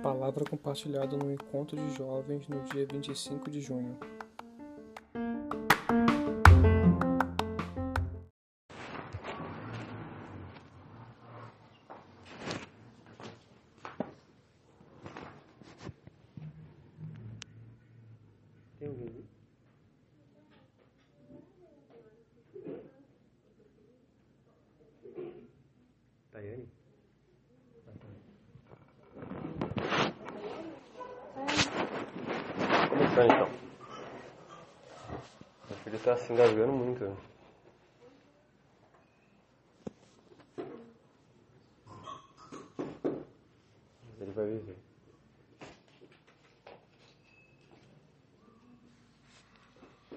Palavra compartilhada no encontro de jovens no dia 25 de junho. Tá se engasgando muito. Mas ele vai viver.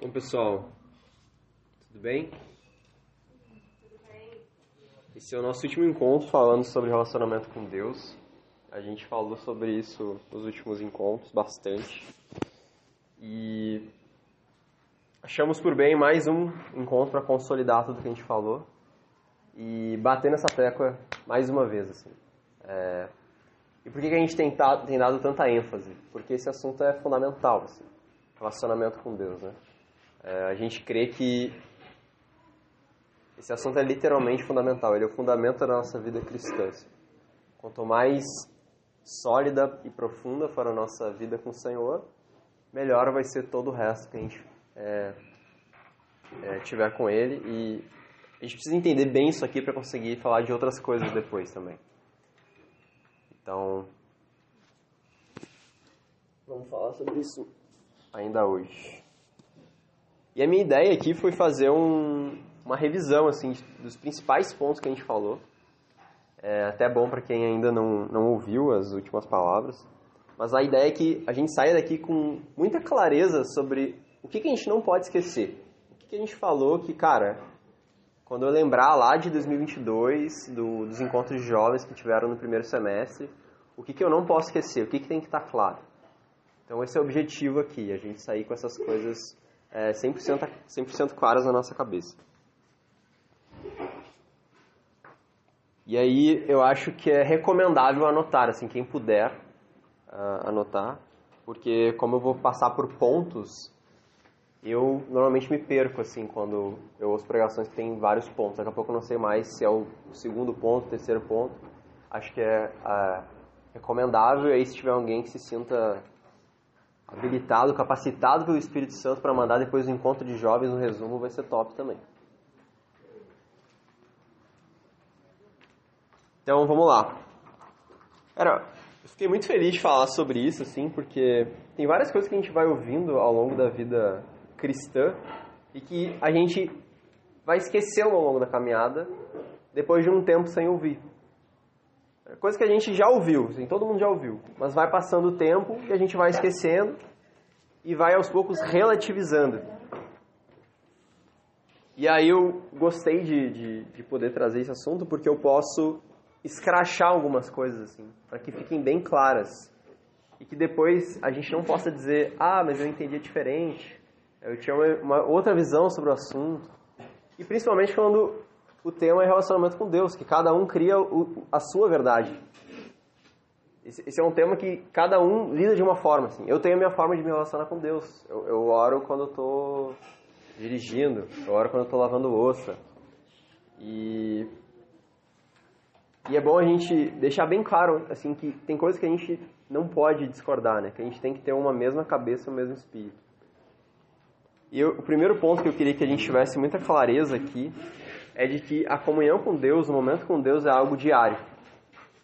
Bom, pessoal, tudo bem? Esse é o nosso último encontro falando sobre relacionamento com Deus. A gente falou sobre isso nos últimos encontros bastante. E achamos por bem mais um encontro para consolidar tudo que a gente falou e bater nessa tecla mais uma vez. Assim. É... E por que que a gente tem, tem dado tanta ênfase? Porque esse assunto é fundamental, assim, relacionamento com Deus, né? É, a gente crê que esse assunto é literalmente fundamental, ele é o fundamento da nossa vida cristã. assim. Quanto mais sólida e profunda for a nossa vida com o Senhor, melhor vai ser todo o resto que a gente é, é, tiver com Ele. E a gente precisa entender bem isso aqui para conseguir falar de outras coisas depois também. Então, vamos falar sobre isso ainda hoje. E a minha ideia aqui foi fazer um, uma revisão assim dos principais pontos que a gente falou. É até bom para quem ainda não, não ouviu as últimas palavras. Mas a ideia é que a gente saia daqui com muita clareza sobre o que, que a gente não pode esquecer. O que, que a gente falou que, cara, quando eu lembrar lá de 2022, do, dos encontros de jovens que tiveram no primeiro semestre, o que, que eu não posso esquecer, o que, que tem que estar claro. Então esse é o objetivo aqui, a gente sair com essas coisas é, 100%, 100 claras na nossa cabeça. E aí eu acho que é recomendável anotar, assim, quem puder ah, anotar, porque como eu vou passar por pontos, eu normalmente me perco, assim, quando eu ouço pregações que tem vários pontos. Daqui a pouco eu não sei mais se é o segundo ponto, o terceiro ponto. Acho que é ah, recomendável, e aí se tiver alguém que se sinta habilitado, capacitado pelo Espírito Santo para mandar depois do encontro de jovens um resumo, vai ser top também. Então vamos lá. Cara, eu fiquei muito feliz de falar sobre isso, assim, porque tem várias coisas que a gente vai ouvindo ao longo da vida cristã e que a gente vai esquecendo ao longo da caminhada depois de um tempo sem ouvir. Coisa que a gente já ouviu, assim, todo mundo já ouviu, mas vai passando o tempo e a gente vai esquecendo e vai aos poucos relativizando. E aí eu gostei de, de, de poder trazer esse assunto porque eu posso escrachar algumas coisas assim, para que fiquem bem claras e que depois a gente não possa dizer, ah, mas eu entendia diferente, eu tinha uma, uma outra visão sobre o assunto. E principalmente quando o tema é relacionamento com Deus, que cada um cria o, a sua verdade. Esse, esse, é um tema que cada um lida de uma forma. Assim. Eu tenho a minha forma de me relacionar com Deus. Eu, eu oro quando eu estou dirigindo, eu oro quando eu estou lavando louça. E, e é bom a gente deixar bem claro assim que tem coisas que a gente não pode discordar, né? que a gente tem que ter uma mesma cabeça e um mesmo espírito. E eu, o primeiro ponto que eu queria que a gente tivesse muita clareza aqui é de que a comunhão com Deus, o momento com Deus é algo diário.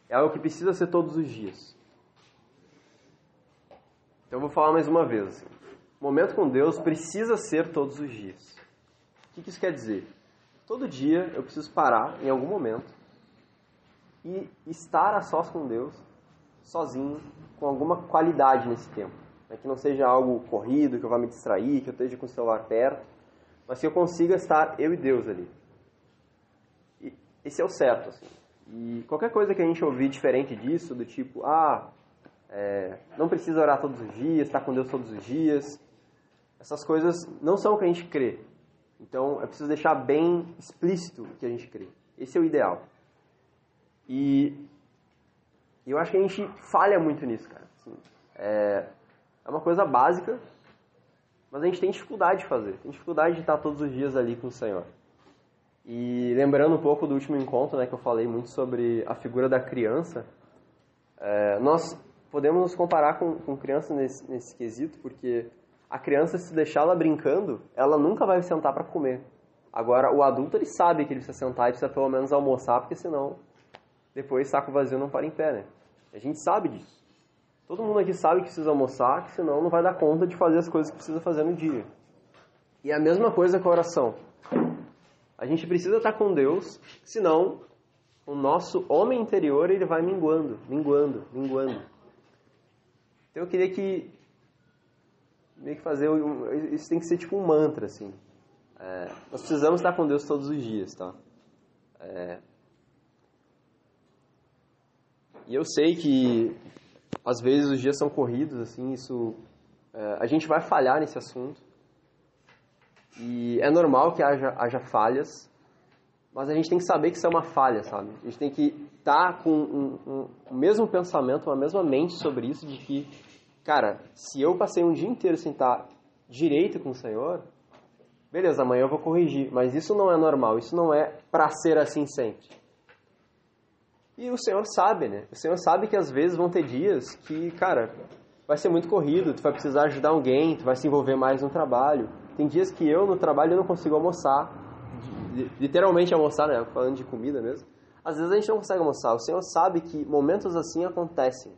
É algo que precisa ser todos os dias. Então eu vou falar mais uma vez. Assim. O momento com Deus precisa ser todos os dias. O que isso quer dizer? Todo dia eu preciso parar em algum momento e estar a sós com Deus, sozinho, com alguma qualidade nesse tempo. Né? Que não seja algo corrido, que eu vá me distrair, que eu esteja com o celular perto, mas que eu consiga estar eu e Deus ali. E esse é o certo. Assim. E qualquer coisa que a gente ouvir diferente disso, do tipo, ah, é, não precisa orar todos os dias, estar com Deus todos os dias, essas coisas não são o que a gente crê. Então é preciso deixar bem explícito o que a gente crê. Esse é o ideal. E eu acho que a gente falha muito nisso, cara. Assim, é uma coisa básica, mas a gente tem dificuldade de fazer. Tem dificuldade de estar todos os dias ali com o Senhor. E lembrando um pouco do último encontro, né, que eu falei muito sobre a figura da criança, é, nós podemos nos comparar com, com criança nesse, nesse quesito, porque a criança, se deixar ela brincando, ela nunca vai sentar para comer. Agora, o adulto, ele sabe que ele precisa sentar e precisa pelo menos almoçar, porque senão, depois, saco vazio não para em pé, né? A gente sabe disso. Todo mundo aqui sabe que precisa almoçar, que senão não vai dar conta de fazer as coisas que precisa fazer no dia. E a mesma coisa com a oração. A gente precisa estar com Deus, senão o nosso homem interior ele vai minguando, minguando, minguando. Então eu queria que meio que fazer isso tem que ser tipo um mantra assim. É, nós precisamos estar com Deus todos os dias, tá? É, e eu sei que às vezes os dias são corridos, assim, isso é, a gente vai falhar nesse assunto. E é normal que haja, haja falhas, mas a gente tem que saber que isso é uma falha, sabe? A gente tem que estar tá com um, um, o mesmo pensamento, uma mesma mente sobre isso, de que, cara, se eu passei um dia inteiro sem estar direito com o Senhor, beleza, amanhã eu vou corrigir, mas isso não é normal, isso não é para ser assim sempre. E o Senhor sabe, né? O Senhor sabe que às vezes vão ter dias que, cara, vai ser muito corrido, tu vai precisar ajudar alguém, tu vai se envolver mais no trabalho. Tem dias que eu no trabalho eu não consigo almoçar, literalmente almoçar, né? Falando de comida mesmo. Às vezes a gente não consegue almoçar. O Senhor sabe que momentos assim acontecem.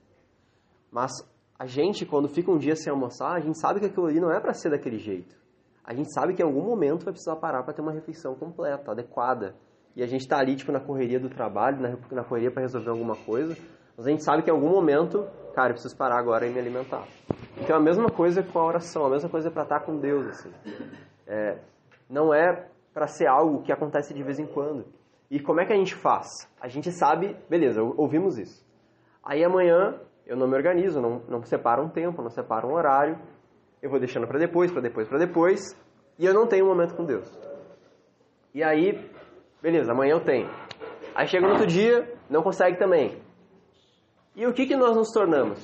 Mas a gente, quando fica um dia sem almoçar, a gente sabe que aquilo ali não é para ser daquele jeito. A gente sabe que em algum momento vai precisar parar para ter uma refeição completa, adequada. E a gente está ali, tipo, na correria do trabalho, na, na correria para resolver alguma coisa. Mas a gente sabe que em algum momento, cara, eu preciso parar agora e me alimentar. Então a mesma coisa com a oração, a mesma coisa para estar com Deus, assim. É, não é para ser algo que acontece de vez em quando. E como é que a gente faz? A gente sabe, beleza, ouvimos isso. Aí amanhã eu não me organizo, não, não separo um tempo, não separo um horário, eu vou deixando para depois, para depois, para depois, e eu não tenho um momento com Deus. E aí, beleza, amanhã eu tenho. Aí chega no outro dia, não consegue também. E o que, que nós nos tornamos?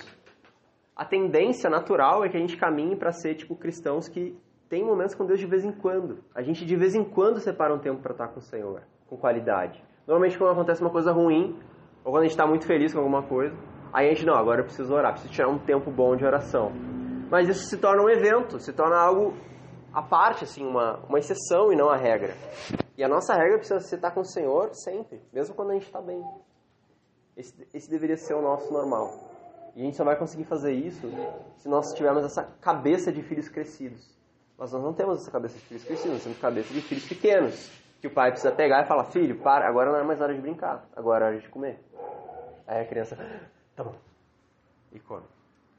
A tendência natural é que a gente caminhe para ser tipo cristãos que tem momentos com Deus de vez em quando. A gente de vez em quando separa um tempo para estar com o Senhor, com qualidade. Normalmente quando acontece uma coisa ruim, ou quando a gente está muito feliz com alguma coisa, aí a gente, não, agora eu preciso orar, preciso tirar um tempo bom de oração. Mas isso se torna um evento, se torna algo à parte, assim, uma, uma exceção e não a regra. E a nossa regra precisa ser estar com o Senhor sempre, mesmo quando a gente está bem. Esse, esse deveria ser o nosso normal. E a gente só vai conseguir fazer isso se nós tivermos essa cabeça de filhos crescidos. Mas nós não temos essa cabeça de filhos crescidos, nós temos cabeça de filhos pequenos. Que o pai precisa pegar e falar, filho, para, agora não é mais hora de brincar, agora é hora de comer. Aí a criança, tá bom. E come.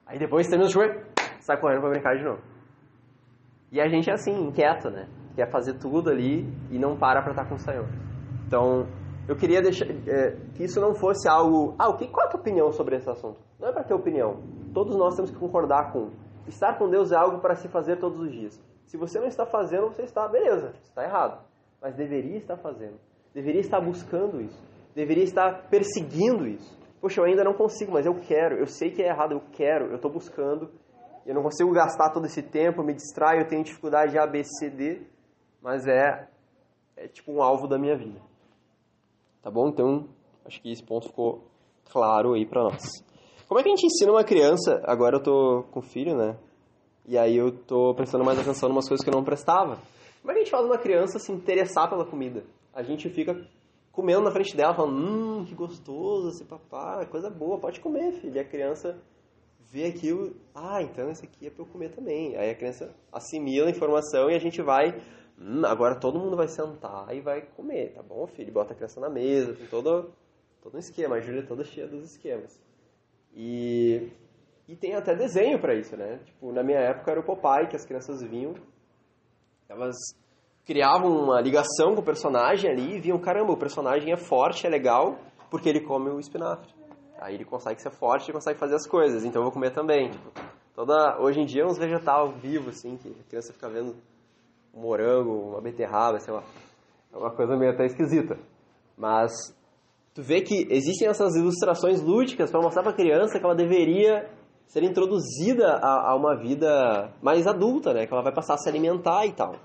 Aí depois termina o chuveiro, sai correndo para brincar de novo. E a gente é assim, inquieto, né? Quer fazer tudo ali e não para para estar com o Senhor. Então, eu queria deixar é, que isso não fosse algo. Ah, o que, qual é a tua opinião sobre esse assunto? Não é para ter opinião. Todos nós temos que concordar com. Estar com Deus é algo para se fazer todos os dias. Se você não está fazendo, você está, beleza, está errado. Mas deveria estar fazendo. Deveria estar buscando isso. Deveria estar perseguindo isso. Poxa, eu ainda não consigo, mas eu quero. Eu sei que é errado, eu quero. Eu estou buscando. Eu não consigo gastar todo esse tempo, me distraio, eu tenho dificuldade de A, B, C, D. Mas é, é tipo um alvo da minha vida. Tá bom? Então, acho que esse ponto ficou claro aí para nós. Como é que a gente ensina uma criança? Agora eu tô com filho, né? E aí eu tô prestando mais atenção em umas coisas que eu não prestava. Como é que a gente faz uma criança se interessar pela comida? A gente fica comendo na frente dela, falando, hum, que gostoso esse papá, coisa boa, pode comer, filho. E a criança vê aquilo, ah, então esse aqui é para eu comer também. Aí a criança assimila a informação e a gente vai, agora todo mundo vai sentar e vai comer, tá bom, filho? Bota a criança na mesa, tem todo, todo um esquema, a Júlia é toda cheia dos esquemas. E e tem até desenho para isso, né? Tipo, na minha época era o Popeye, que as crianças vinham, elas criavam uma ligação com o personagem ali e viam, caramba, o personagem é forte, é legal, porque ele come o espinafre. Aí ele consegue ser forte e consegue fazer as coisas, então eu vou comer também. Tipo, toda, hoje em dia, uns vegetal vivo, assim, que a criança fica vendo um morango, uma beterraba, sei lá. É uma coisa meio até esquisita. Mas tu vê que existem essas ilustrações lúdicas para mostrar para a criança que ela deveria ser introduzida a, a, uma vida mais adulta, né? Que ela vai passar a se alimentar e tal.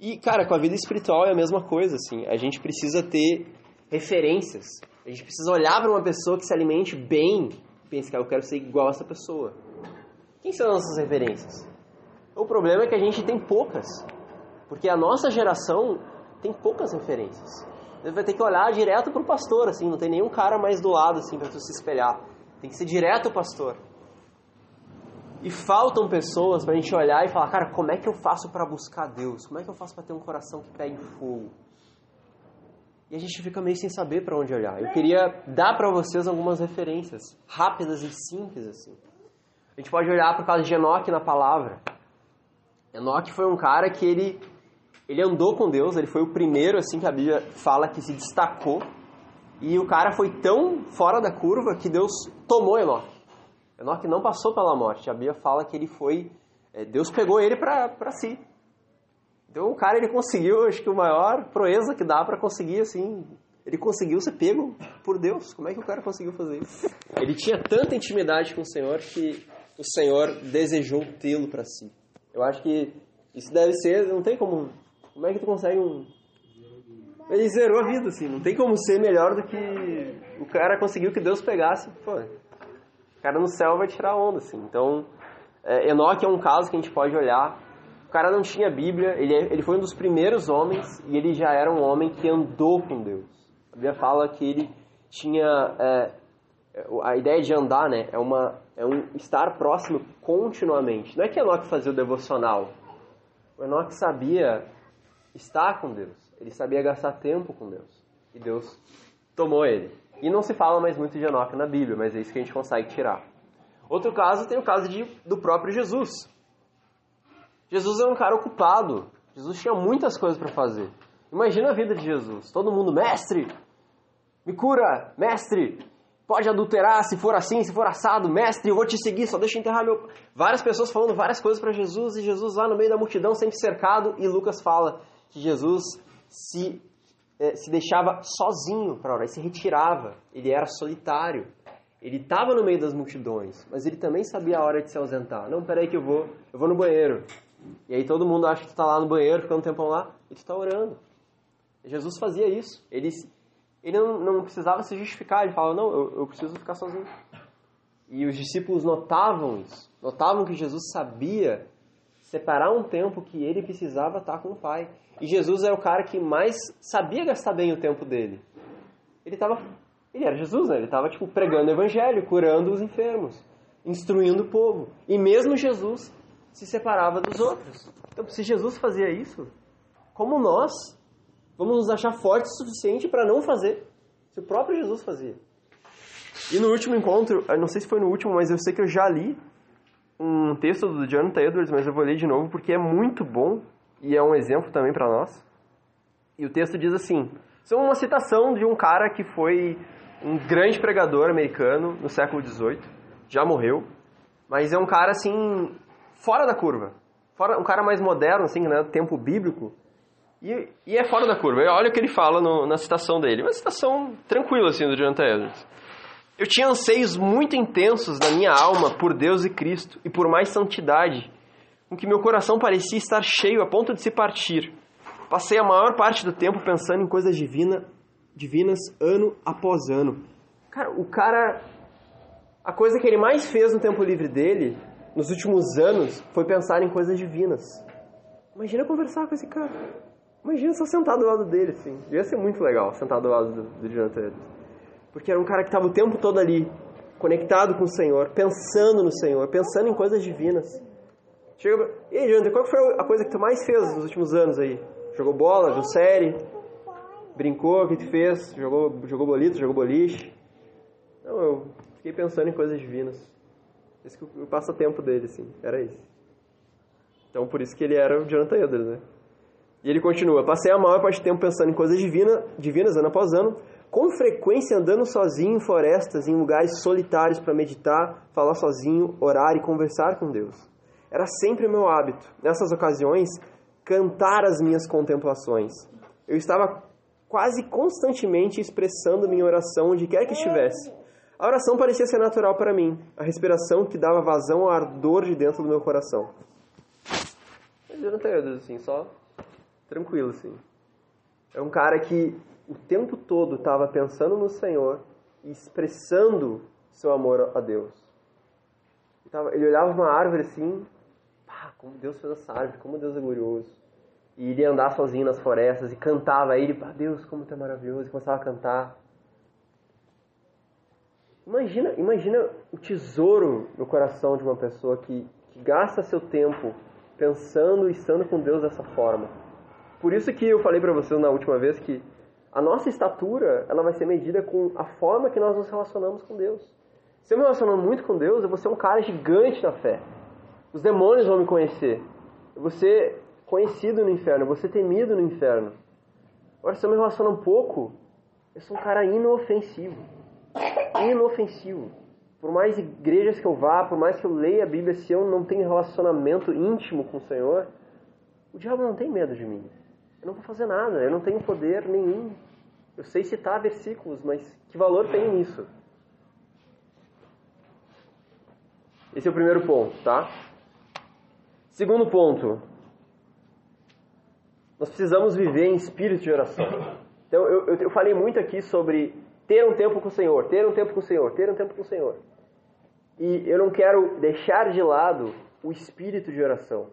E, cara, com a vida espiritual é a mesma coisa, assim. A gente precisa ter referências. A gente precisa olhar para uma pessoa que se alimente bem e pense que eu quero ser igual a essa pessoa. Quem são as nossas referências? O problema é que a gente tem poucas. Porque a nossa geração tem poucas referências. Você vai ter que olhar direto para o pastor, assim, não tem nenhum cara mais do lado, assim, para tu se espelhar. Tem que ser direto o pastor. E faltam pessoas para a gente olhar e falar, cara, como é que eu faço para buscar Deus? Como é que eu faço para ter um coração que pega em fogo? E a gente fica meio sem saber para onde olhar. Eu queria dar para vocês algumas referências rápidas e simples assim. A gente pode olhar por causa de Enoque na palavra. Enoque foi um cara que ele ele andou com Deus, ele foi o primeiro assim que a Bíblia fala que se destacou. E o cara foi tão fora da curva que Deus tomou Enoque. Enoque não passou pela morte. A Bíblia fala que ele foi. É, Deus pegou ele para si. Então o cara ele conseguiu, acho que o maior proeza que dá para conseguir assim. Ele conseguiu ser pego por Deus. Como é que o cara conseguiu fazer isso? Ele tinha tanta intimidade com o Senhor que o Senhor desejou tê-lo para si. Eu acho que isso deve ser, não tem como. Como é que tu consegue um. Ele zerou a vida, assim. Não tem como ser melhor do que o cara conseguiu que Deus pegasse. Pô, cara no céu vai tirar onda, assim. Então, é, Enoque é um caso que a gente pode olhar. O cara não tinha Bíblia, ele, é, ele foi um dos primeiros homens e ele já era um homem que andou com Deus. A Bíblia fala que ele tinha... É, a ideia de andar, né, é, uma, é um estar próximo continuamente. Não é que Enoque fazia o devocional. O Enoque sabia estar com Deus. Ele sabia gastar tempo com Deus. E Deus tomou ele. E não se fala mais muito de Enoque na Bíblia, mas é isso que a gente consegue tirar. Outro caso tem o caso de, do próprio Jesus. Jesus era um cara ocupado. Jesus tinha muitas coisas para fazer. Imagina a vida de Jesus. Todo mundo, mestre, me cura, mestre, pode adulterar se for assim, se for assado, mestre, eu vou te seguir, só deixa eu enterrar meu. Várias pessoas falando várias coisas para Jesus e Jesus lá no meio da multidão, sempre cercado. E Lucas fala que Jesus se é, se deixava sozinho para orar, ele se retirava, ele era solitário. Ele estava no meio das multidões, mas ele também sabia a hora de se ausentar. Não, peraí que eu vou, eu vou no banheiro. E aí todo mundo acha que tu está lá no banheiro, ficando um tempão lá, e tu está orando. Jesus fazia isso. Ele, ele não, não precisava se justificar, ele falava, não, eu, eu preciso ficar sozinho. E os discípulos notavam isso, notavam que Jesus sabia separar um tempo que ele precisava estar com o Pai. E Jesus era o cara que mais sabia gastar bem o tempo dele. Ele estava, ele era Jesus, né? Ele estava tipo pregando o evangelho, curando os enfermos, instruindo o povo. E mesmo Jesus se separava dos outros. Então, se Jesus fazia isso, como nós vamos nos achar fortes o suficiente para não fazer? Se o próprio Jesus fazia. E no último encontro, não sei se foi no último, mas eu sei que eu já li um texto do Jonathan Edwards, mas eu vou ler de novo porque é muito bom e é um exemplo também para nós. E o texto diz assim: é uma citação de um cara que foi um grande pregador americano no século XVIII, já morreu, mas é um cara assim fora da curva, fora, um cara mais moderno, assim, né, tempo bíblico, e, e é fora da curva. Olha o que ele fala no, na citação dele, uma citação tranquila assim do Jonathan Edwards. Eu tinha anseios muito intensos na minha alma por Deus e Cristo e por mais santidade com que meu coração parecia estar cheio a ponto de se partir. Passei a maior parte do tempo pensando em coisas divina, divinas ano após ano. Cara, o cara. A coisa que ele mais fez no tempo livre dele, nos últimos anos, foi pensar em coisas divinas. Imagina conversar com esse cara. Imagina só sentar do lado dele, assim. Devia ser muito legal sentar do lado do, do Jonathan Porque era um cara que estava o tempo todo ali, conectado com o Senhor, pensando no Senhor, pensando em coisas divinas. Chega E aí, Jonathan, qual foi a coisa que tu mais fez nos últimos anos aí? Jogou bola, viu série? Brincou, o que tu fez? Jogou, jogou bolito, jogou boliche? Não, eu fiquei pensando em coisas divinas. Esse que o passatempo dele, assim, era isso. Então, por isso que ele era o Jonathan Edwards, né? E ele continua, passei a maior parte do tempo pensando em coisas divina, divinas, ano após ano, com frequência andando sozinho em florestas, em lugares solitários para meditar, falar sozinho, orar e conversar com Deus. Era sempre o meu hábito, nessas ocasiões, cantar as minhas contemplações. Eu estava quase constantemente expressando minha oração onde quer que estivesse. A oração parecia ser natural para mim, a respiração que dava vazão ao ardor de dentro do meu coração. Eu não tenho assim, só tranquilo assim. É um cara que o tempo todo estava pensando no Senhor e expressando seu amor a Deus. Ele olhava uma árvore assim, pá, como Deus fez essa árvore, como Deus é glorioso. E ele andar sozinho nas florestas e cantava a ele, pá, Deus, como tu é maravilhoso, e começava a cantar. Imagina, imagina o tesouro no coração de uma pessoa que, que gasta seu tempo pensando e estando com Deus dessa forma. Por isso que eu falei para vocês na última vez que a nossa estatura ela vai ser medida com a forma que nós nos relacionamos com Deus. Se eu me relaciono muito com Deus, eu vou ser um cara gigante na fé. Os demônios vão me conhecer. Eu vou ser conhecido no inferno, eu vou ser temido no inferno. Agora, se eu me relaciono um pouco, eu sou um cara inofensivo inofensivo. Por mais igrejas que eu vá, por mais que eu leia a Bíblia, se eu não tenho relacionamento íntimo com o Senhor, o diabo não tem medo de mim. Eu não vou fazer nada, eu não tenho poder nenhum. Eu sei citar versículos, mas que valor tem nisso? Esse é o primeiro ponto, tá? Segundo ponto, nós precisamos viver em espírito de oração. Então, eu, eu, eu falei muito aqui sobre ter um tempo com o Senhor, ter um tempo com o Senhor, ter um tempo com o Senhor. E eu não quero deixar de lado o espírito de oração,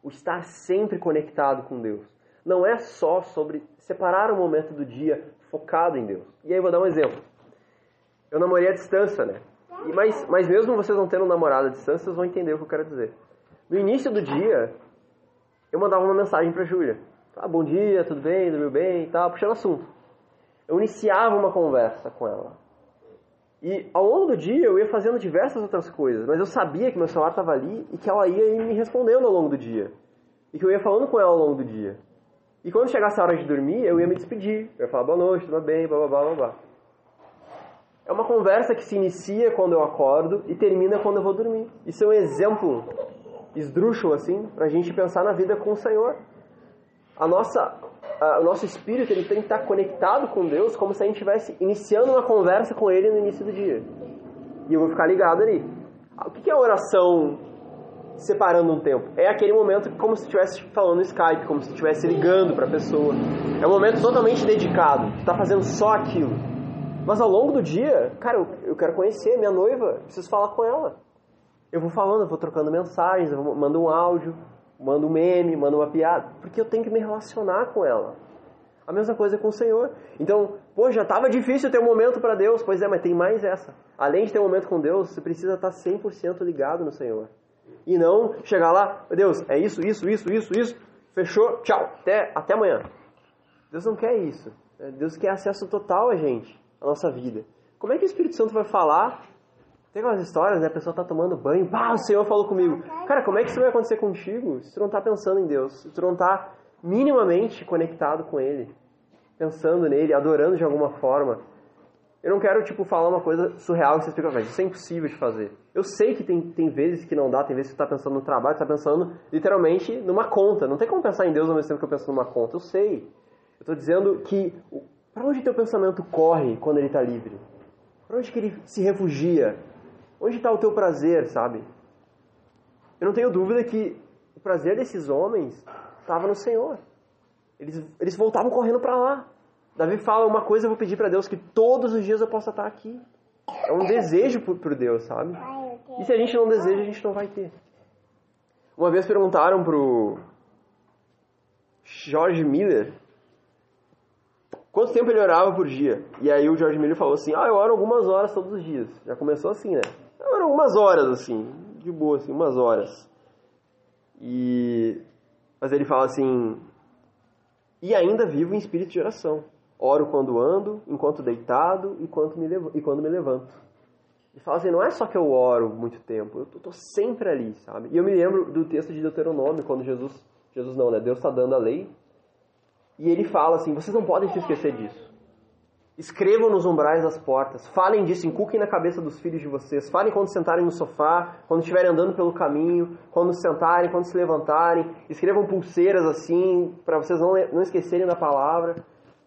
o estar sempre conectado com Deus. Não é só sobre separar um momento do dia focado em Deus. E aí vou dar um exemplo. Eu namorei à distância, né? E, mas, mas mesmo vocês não tendo namorado à distância, vocês vão entender o que eu quero dizer. No início do dia, eu mandava uma mensagem para Júlia. Ah, bom dia, tudo bem, dormiu bem e tal, puxando assunto eu iniciava uma conversa com ela. E ao longo do dia eu ia fazendo diversas outras coisas, mas eu sabia que meu celular estava ali e que ela ia me respondendo ao longo do dia. E que eu ia falando com ela ao longo do dia. E quando chegasse a hora de dormir, eu ia me despedir. Eu ia falar boa noite, tudo bem, blá blá blá blá. É uma conversa que se inicia quando eu acordo e termina quando eu vou dormir. Isso é um exemplo esdrúxulo, assim, para a gente pensar na vida com o Senhor. A nossa o nosso espírito ele tem que estar conectado com Deus como se a gente estivesse iniciando uma conversa com Ele no início do dia. E eu vou ficar ligado ali. O que é a oração separando um tempo? É aquele momento como se estivesse falando no Skype, como se estivesse ligando para a pessoa. É um momento totalmente dedicado. Tu está fazendo só aquilo. Mas ao longo do dia, cara, eu, quero conhecer minha noiva, preciso falar com ela. Eu vou falando, eu vou trocando mensagens, eu mando um áudio, manda um meme, manda uma piada, porque eu tenho que me relacionar com ela. A mesma coisa com o Senhor. Então, pô, já estava difícil ter um momento para Deus. Pois é, mas tem mais essa. Além de ter um momento com Deus, você precisa estar 100% ligado no Senhor. E não chegar lá, Deus, é isso, isso, isso, isso, isso, fechou, tchau, até, até amanhã. Deus não quer isso. Deus quer acesso total a gente, a nossa vida. Como é que o Espírito Santo vai falar tem aquelas histórias, né? A pessoa tá tomando banho, o Senhor falou comigo. Cara, como é que isso vai acontecer contigo se tu não tá pensando em Deus? Se tu não tá minimamente conectado com Ele, pensando nele, adorando de alguma forma. Eu não quero, tipo, falar uma coisa surreal que você fica, mas isso é impossível de fazer. Eu sei que tem, tem vezes que não dá, tem vezes que você tá pensando no trabalho, você tá pensando literalmente numa conta. Não tem como pensar em Deus ao mesmo tempo que eu penso numa conta, eu sei. Eu tô dizendo que, para onde teu pensamento corre quando ele tá livre? Para onde que ele se refugia? Onde está o teu prazer, sabe? Eu não tenho dúvida que o prazer desses homens estava no Senhor. Eles, eles voltavam correndo para lá. Davi fala uma coisa, eu vou pedir para Deus que todos os dias eu possa estar aqui. É um desejo por, por Deus, sabe? E se a gente não deseja, a gente não vai ter. Uma vez perguntaram pro George Miller quanto tempo ele orava por dia. E aí o George Miller falou assim: Ah, eu oro algumas horas todos os dias. Já começou assim, né? Eram umas horas, assim, de boa, assim, umas horas. E... Mas ele fala assim, e ainda vivo em espírito de oração. Oro quando ando, enquanto deitado e quando me, levo, e quando me levanto. Ele fala assim, não é só que eu oro muito tempo, eu tô, sempre ali, sabe? E eu me lembro do texto de Deuteronômio, quando Jesus, Jesus não, né? Deus está dando a lei. E ele fala assim, vocês não podem se esquecer disso. Escrevam nos umbrais das portas. Falem disso, inculquem na cabeça dos filhos de vocês. Falem quando sentarem no sofá, quando estiverem andando pelo caminho, quando se sentarem, quando se levantarem. Escrevam pulseiras assim, para vocês não, não esquecerem da palavra.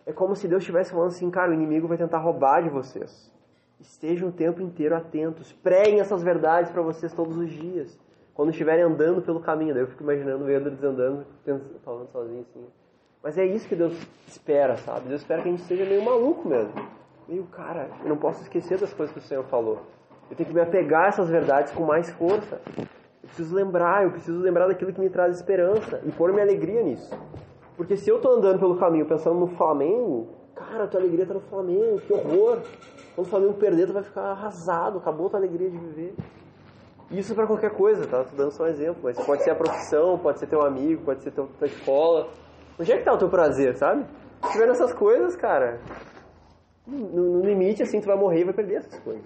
É como se Deus estivesse falando assim, cara, o inimigo vai tentar roubar de vocês. Estejam o tempo inteiro atentos. Preguem essas verdades para vocês todos os dias. Quando estiverem andando pelo caminho. Daí eu fico imaginando o Edwards andando, falando sozinho assim. Mas é isso que Deus espera, sabe? Deus espera que a gente seja meio maluco mesmo. Meio, cara, eu não posso esquecer das coisas que o Senhor falou. Eu tenho que me apegar a essas verdades com mais força. Eu preciso lembrar, eu preciso lembrar daquilo que me traz esperança e pôr minha alegria nisso. Porque se eu estou andando pelo caminho pensando no Flamengo, cara, tua alegria está no Flamengo, que horror. Quando o Flamengo perder, tu vai ficar arrasado, acabou tua alegria de viver. Isso para qualquer coisa, tá? Tô dando só um exemplo, mas pode ser a profissão, pode ser teu amigo, pode ser tua escola. Onde é que tá o teu prazer, sabe? Se tiver nessas coisas, cara, no, no limite, assim, tu vai morrer e vai perder essas coisas.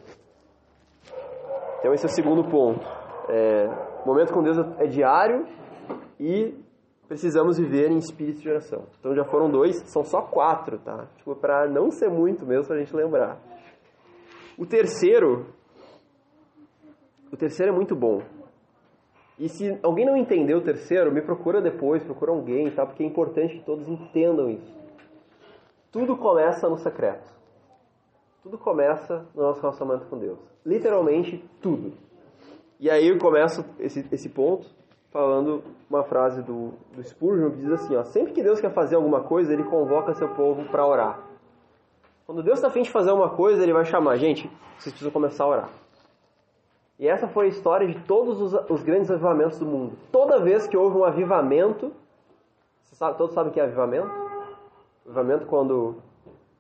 Então esse é o segundo ponto. É, momento com Deus é diário e precisamos viver em espírito de oração. Então já foram dois, são só quatro, tá? Tipo, para não ser muito mesmo, pra gente lembrar. O terceiro, o terceiro é muito bom. E se alguém não entendeu o terceiro, me procura depois, procura alguém, tá? Porque é importante que todos entendam isso. Tudo começa no secreto. Tudo começa no nosso relacionamento com Deus. Literalmente tudo. E aí eu começo esse, esse ponto falando uma frase do, do Spurgeon que diz assim: ó, sempre que Deus quer fazer alguma coisa, ele convoca seu povo para orar. Quando Deus está afim de fazer uma coisa, ele vai chamar, gente, vocês precisam começar a orar. E essa foi a história de todos os, os grandes avivamentos do mundo. Toda vez que houve um avivamento, sabe, todos sabem o que é avivamento? Avivamento quando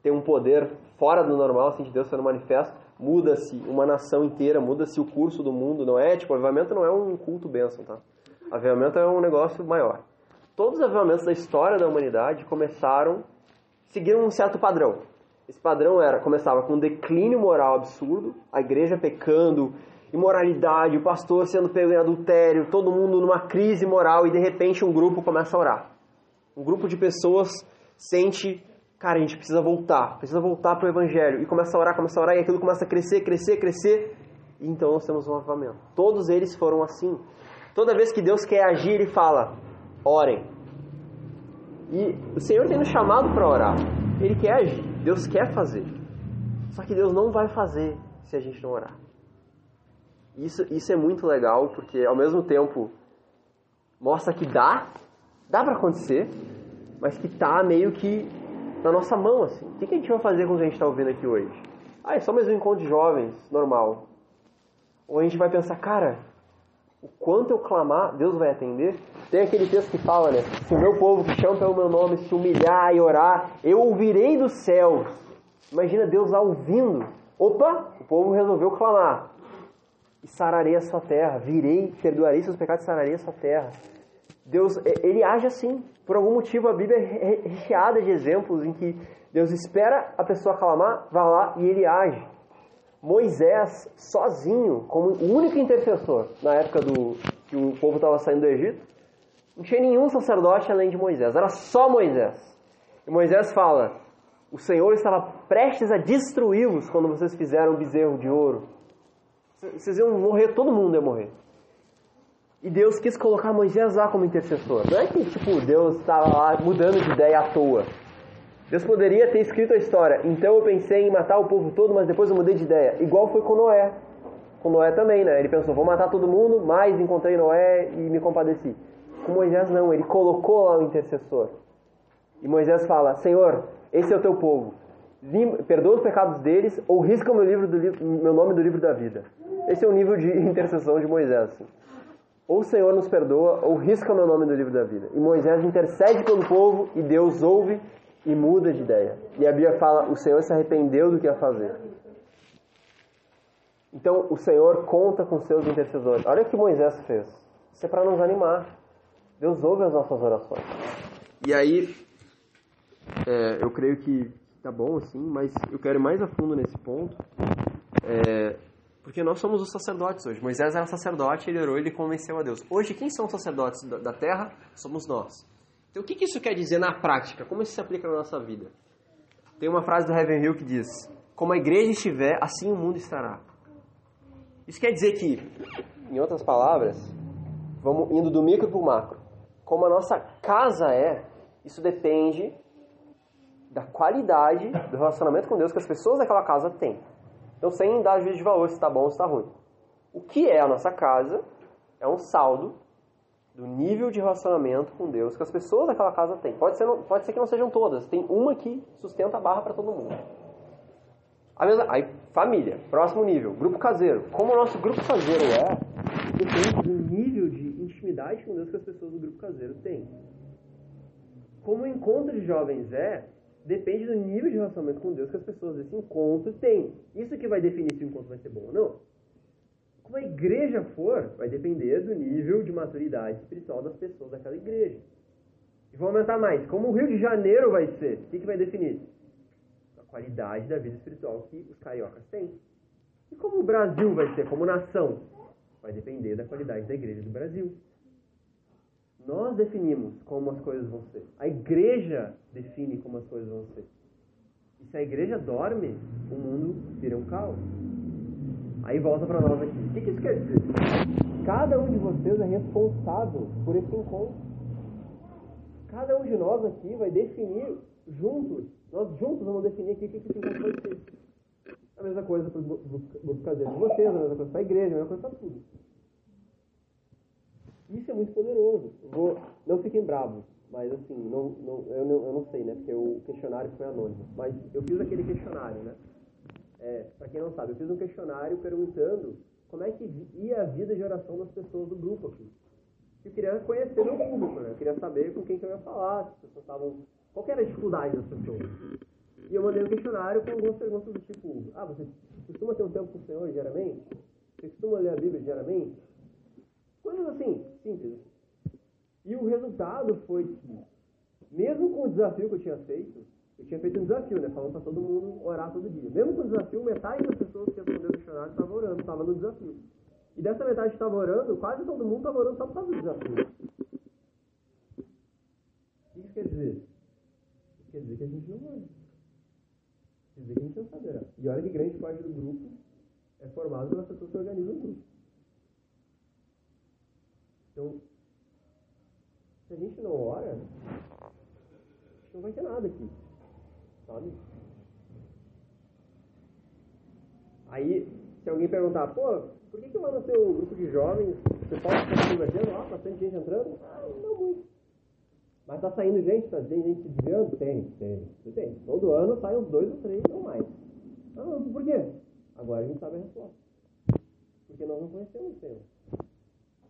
tem um poder fora do normal, assim, de Deus sendo manifesto, muda-se uma nação inteira, muda-se o curso do mundo, não é? Tipo, avivamento não é um culto bênção, tá? Avivamento é um negócio maior. Todos os avivamentos da história da humanidade começaram, seguiram um certo padrão. Esse padrão era, começava com um declínio moral absurdo, a igreja pecando, imoralidade, o pastor sendo pego em adultério, todo mundo numa crise moral e de repente um grupo começa a orar. Um grupo de pessoas sente cara, a gente precisa voltar, precisa voltar para o Evangelho. E começa a orar, começa a orar, e aquilo começa a crescer, crescer, crescer. E então nós temos um avivamento. Todos eles foram assim. Toda vez que Deus quer agir, Ele fala, orem. E o Senhor tem nos chamado para orar. Ele quer agir, Deus quer fazer. Só que Deus não vai fazer se a gente não orar. Isso, isso é muito legal, porque ao mesmo tempo mostra que dá, dá para acontecer, mas que tá meio que na nossa mão, assim. O que, a gente vai fazer com o que a gente está ouvindo aqui hoje? Ah, é só mais um encontro de jovens, normal. Ou a gente vai pensar, cara, o quanto eu clamar, Deus vai atender? Tem aquele texto que fala, né? Se o meu povo que chama pelo meu nome se humilhar e orar, eu ouvirei dos céus. Imagina Deus lá ouvindo. Opa, o povo resolveu clamar. E sararei a sua terra, virei, perdoarei seus pecados e sararei a sua terra. Deus, ele age assim. Por algum motivo a Bíblia é recheada de exemplos em que Deus espera a pessoa clamar, vai lá e ele age. Moisés, sozinho, como o único intercessor na época do que o povo estava saindo do Egito, não tinha nenhum sacerdote além de Moisés, era só Moisés. E Moisés fala: O Senhor estava prestes a destruí-los quando vocês fizeram o bezerro de ouro. Vocês iam morrer, todo mundo ia morrer. E Deus quis colocar Moisés lá como intercessor. Não é que, tipo, Deus estava lá mudando de ideia à toa. Deus poderia ter escrito a história. Então eu pensei em matar o povo todo, mas depois eu mudei de ideia. Igual foi com Noé. Com Noé também, né? Ele pensou, vou matar todo mundo, mas encontrei Noé e me compadeci. Com Moisés não, ele colocou lá o intercessor. E Moisés fala, Senhor, esse é o teu povo. Perdoa os pecados deles ou risca o meu, livro do, meu nome do livro da vida. Esse é o nível de intercessão de Moisés. Ou o Senhor nos perdoa, ou risca o meu nome do livro da vida. E Moisés intercede pelo povo e Deus ouve e muda de ideia. E a Bíblia fala: o Senhor se arrependeu do que ia fazer. Então o Senhor conta com seus intercessores. Olha o que Moisés fez. Isso é para nos animar. Deus ouve as nossas orações. E aí, é, eu creio que tá bom assim, mas eu quero ir mais a fundo nesse ponto. É, porque nós somos os sacerdotes hoje. Moisés era sacerdote, ele orou, ele convenceu a Deus. Hoje, quem são os sacerdotes da terra? Somos nós. Então, o que isso quer dizer na prática? Como isso se aplica na nossa vida? Tem uma frase do Heaven Hill que diz: Como a igreja estiver, assim o mundo estará. Isso quer dizer que, em outras palavras, vamos indo do micro para o macro. Como a nossa casa é, isso depende da qualidade do relacionamento com Deus que as pessoas daquela casa têm. Então, sem dar juízo de valor se está bom ou se está ruim. O que é a nossa casa é um saldo do nível de relacionamento com Deus que as pessoas daquela casa têm. Pode ser, pode ser que não sejam todas, tem uma que sustenta a barra para todo mundo. A mesma, aí, família, próximo nível, grupo caseiro. Como o nosso grupo caseiro é, depende do nível de intimidade com Deus que as pessoas do grupo caseiro têm. Como o encontro de jovens é, depende do nível de relacionamento com Deus que as pessoas desse encontro têm. Isso que vai definir se o encontro vai ser bom ou não. Como a igreja for, vai depender do nível de maturidade espiritual das pessoas daquela igreja. E vou aumentar mais. Como o Rio de Janeiro vai ser, o que, que vai definir? A qualidade da vida espiritual que os cariocas têm. E como o Brasil vai ser, como nação? Vai depender da qualidade da igreja do Brasil. Nós definimos como as coisas vão ser. A igreja define como as coisas vão ser. E se a igreja dorme, o mundo vira um caos. Aí volta para nós aqui. O que, que isso quer dizer? Cada um de vocês é responsável por esse encontro. Cada um de nós aqui vai definir juntos, nós juntos vamos definir aqui o que, que esse encontro vai ser. A mesma coisa para os grupos caseiros de vocês, a mesma coisa para a igreja, a mesma coisa para tudo. Isso é muito poderoso. Vou, não fiquem bravos, mas assim, não, não, eu, não, eu não sei, né? Porque o questionário foi anônimo. Mas eu fiz aquele questionário, né? É, para quem não sabe, eu fiz um questionário perguntando como é que ia a vida de oração das pessoas do grupo aqui. Eu queria conhecer meu público, né? Eu queria saber com quem que eu ia falar, se as pessoas estavam... Qual era a dificuldade das pessoas? E eu mandei um questionário com algumas perguntas do tipo, ah, você costuma ter um tempo com o Senhor diariamente? Você costuma ler a Bíblia diariamente? Coisas assim, simples. E o resultado foi que, mesmo com o desafio que eu tinha feito, eu tinha feito um desafio, né? Falando para todo mundo orar todo dia. Mesmo com o desafio, metade das pessoas que responderam o questionário estava orando, estava no desafio. E dessa metade que estava orando, quase todo mundo estava orando só por causa do desafio. O que isso quer dizer? Isso quer dizer que a gente não ora. Quer dizer que a gente não sabe orar. E olha que grande parte do grupo é formado pelas pessoas que organizam o grupo. Então, se a gente não ora, não vai ter nada aqui. Sabe? Aí, se alguém perguntar, pô, por que, que lá no seu grupo de jovens o pessoal está se convertendo? Ó, bastante gente entrando? Ah, não muito. Mas tá saindo gente, tá, gente se desviando? Tem, tem, tem. Todo ano sai uns dois ou três ou mais. Ah, por quê? Agora a gente sabe a resposta. Porque nós não conhecemos o Senhor.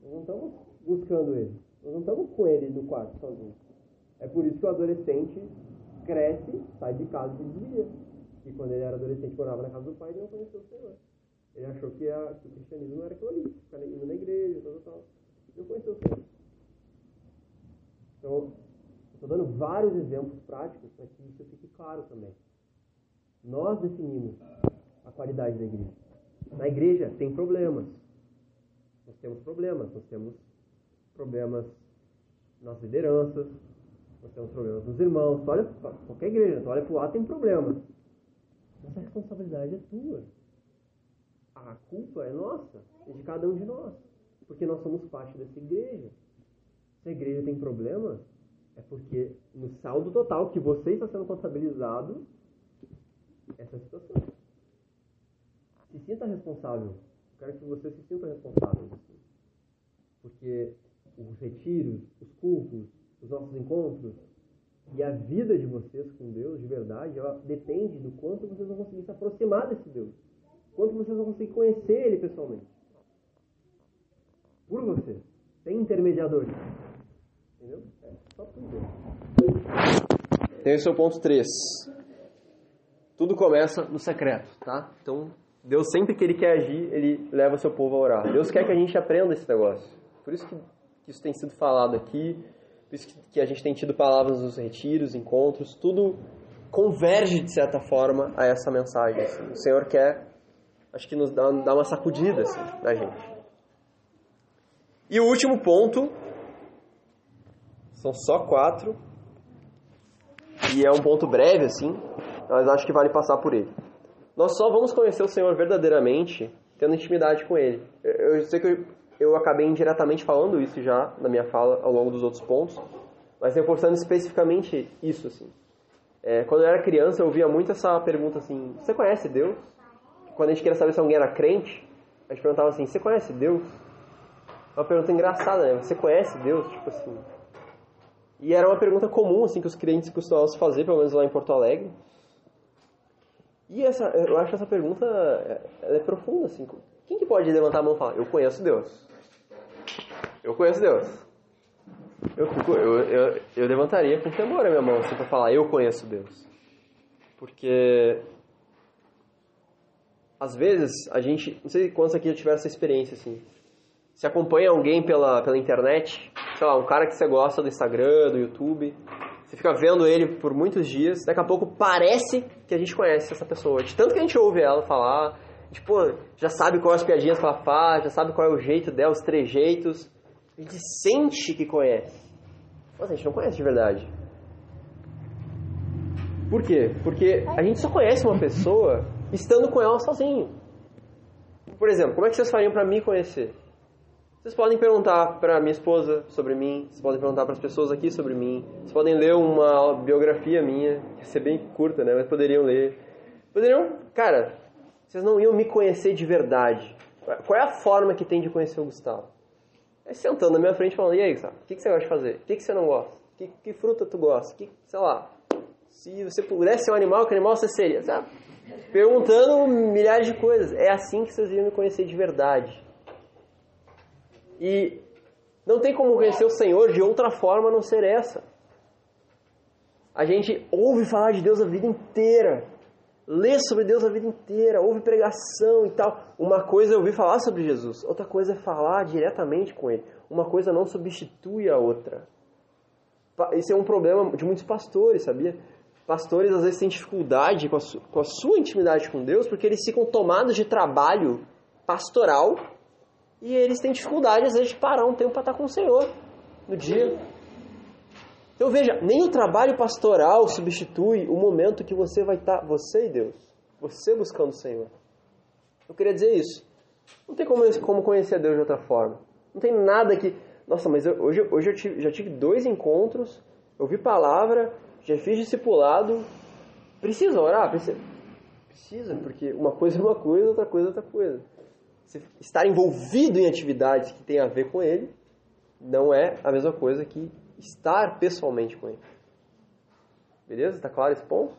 Nós não estamos buscando Ele. Nós não estamos com Ele no quarto sozinhos. É por isso que o adolescente cresce, sai de casa e se desvia. E quando ele era adolescente, morava na casa do pai, ele não conheceu o Senhor. Ele achou que, a, que o cristianismo não era aquilo ali, ficar indo na igreja, tal, tal, tal. Não conheceu o Senhor. Então, estou dando vários exemplos práticos para que isso fique claro também. Nós definimos a qualidade da igreja. Na igreja tem problemas. Nós temos problemas. Nós temos problemas nas lideranças, nós temos problemas nos irmãos. Tu olha, qualquer igreja, tu olha para o tem problemas. Mas a responsabilidade é tua. A culpa é nossa, é de cada um de nós. Porque nós somos parte dessa igreja. Se a igreja tem problema, é porque no saldo total que você está sendo contabilizado, essa é situação. Se sinta responsável. Quero que você se sinta responsável. Porque os retiros, os cultos, os nossos encontros e a vida de vocês com Deus, de verdade, ela depende do quanto vocês vão conseguir se aproximar desse Deus. Quanto vocês vão conseguir conhecer Ele pessoalmente. Por você. Tem intermediadores. Entendeu? É, só por Deus. Tem o seu ponto 3. Tudo começa no secreto, tá? Então, Deus sempre que Ele quer agir, Ele leva seu povo a orar. Deus quer que a gente aprenda esse negócio. Por isso que isso tem sido falado aqui, isso que a gente tem tido palavras nos retiros, encontros, tudo converge de certa forma a essa mensagem. Assim. O Senhor quer, acho que nos dá, dá uma sacudida assim, na gente. E o último ponto, são só quatro, e é um ponto breve assim, mas acho que vale passar por ele. Nós só vamos conhecer o Senhor verdadeiramente tendo intimidade com Ele. Eu, sei que eu, eu acabei indiretamente falando isso já na minha fala ao longo dos outros pontos, mas reforçando especificamente isso, assim. É, quando eu era criança, eu ouvia muito essa pergunta assim: Você conhece Deus? Quando a gente queria saber se alguém era crente, a gente perguntava assim: Você conhece Deus? Uma pergunta engraçada, né? Você conhece Deus? Tipo assim. E era uma pergunta comum, assim, que os crentes costumavam fazer, pelo menos lá em Porto Alegre. E essa, eu acho essa pergunta ela é profunda, assim. Quem que pode levantar a mão e falar, eu conheço Deus? Eu conheço Deus. Eu, eu, eu, eu levantaria com temor a minha mão, assim, pra falar, eu conheço Deus. Porque, às vezes, a gente, não sei quantos aqui já tiveram essa experiência, assim, você acompanha alguém pela, pela internet, sei lá, um cara que você gosta do Instagram, do YouTube, você fica vendo ele por muitos dias, daqui a pouco parece que a gente conhece essa pessoa. De tanto que a gente ouve ela falar, tipo, já sabe quais as piadinhas que ela faz, já sabe qual é o jeito dela, os trejeitos. A gente sente que conhece. Mas a gente não conhece de verdade. Por quê? Porque a gente só conhece uma pessoa estando com ela sozinho. Por exemplo, como é que vocês fariam para me conhecer? Vocês podem perguntar para minha esposa sobre mim, vocês podem perguntar para as pessoas aqui sobre mim, vocês podem ler uma biografia minha, que ia ser bem curta, né? Mas poderiam ler. Poderiam, cara, vocês não iam me conhecer de verdade. Qual é a forma que tem de conhecer o Gustavo? É sentando na minha frente falando, e aí, Gustavo, o que, que você gosta de fazer? O que, que você não gosta? Que, que fruta tu gosta? Que, sei lá, se você pudesse ser um animal, que animal você seria? Sabe? Perguntando milhares de coisas. É assim que vocês iam me conhecer de verdade. E não tem como conhecer o Senhor de outra forma a não ser essa. A gente ouve falar de Deus a vida inteira, lê sobre Deus a vida inteira, ouve pregação e tal. Uma coisa é ouvir falar sobre Jesus, outra coisa é falar diretamente com Ele. Uma coisa não substitui a outra. Esse é um problema de muitos pastores, sabia? Pastores às vezes têm dificuldade com a, com a sua intimidade com Deus porque eles ficam tomados de trabalho pastoral e eles têm dificuldade, às vezes, de parar um tempo para estar com o Senhor no dia. Então veja, nem o trabalho pastoral substitui o momento que você vai estar, você e Deus, você buscando o Senhor. Eu queria dizer isso. Não tem como, como conhecer Deus de outra forma. Não tem nada que. Nossa, mas eu, hoje, hoje eu tive, já tive dois encontros, eu vi palavra, já fiz discipulado. Precisa orar? Precisa, precisa porque uma coisa é uma coisa, outra coisa é outra coisa estar envolvido em atividades que têm a ver com ele não é a mesma coisa que estar pessoalmente com ele. Beleza? Está claro esse ponto?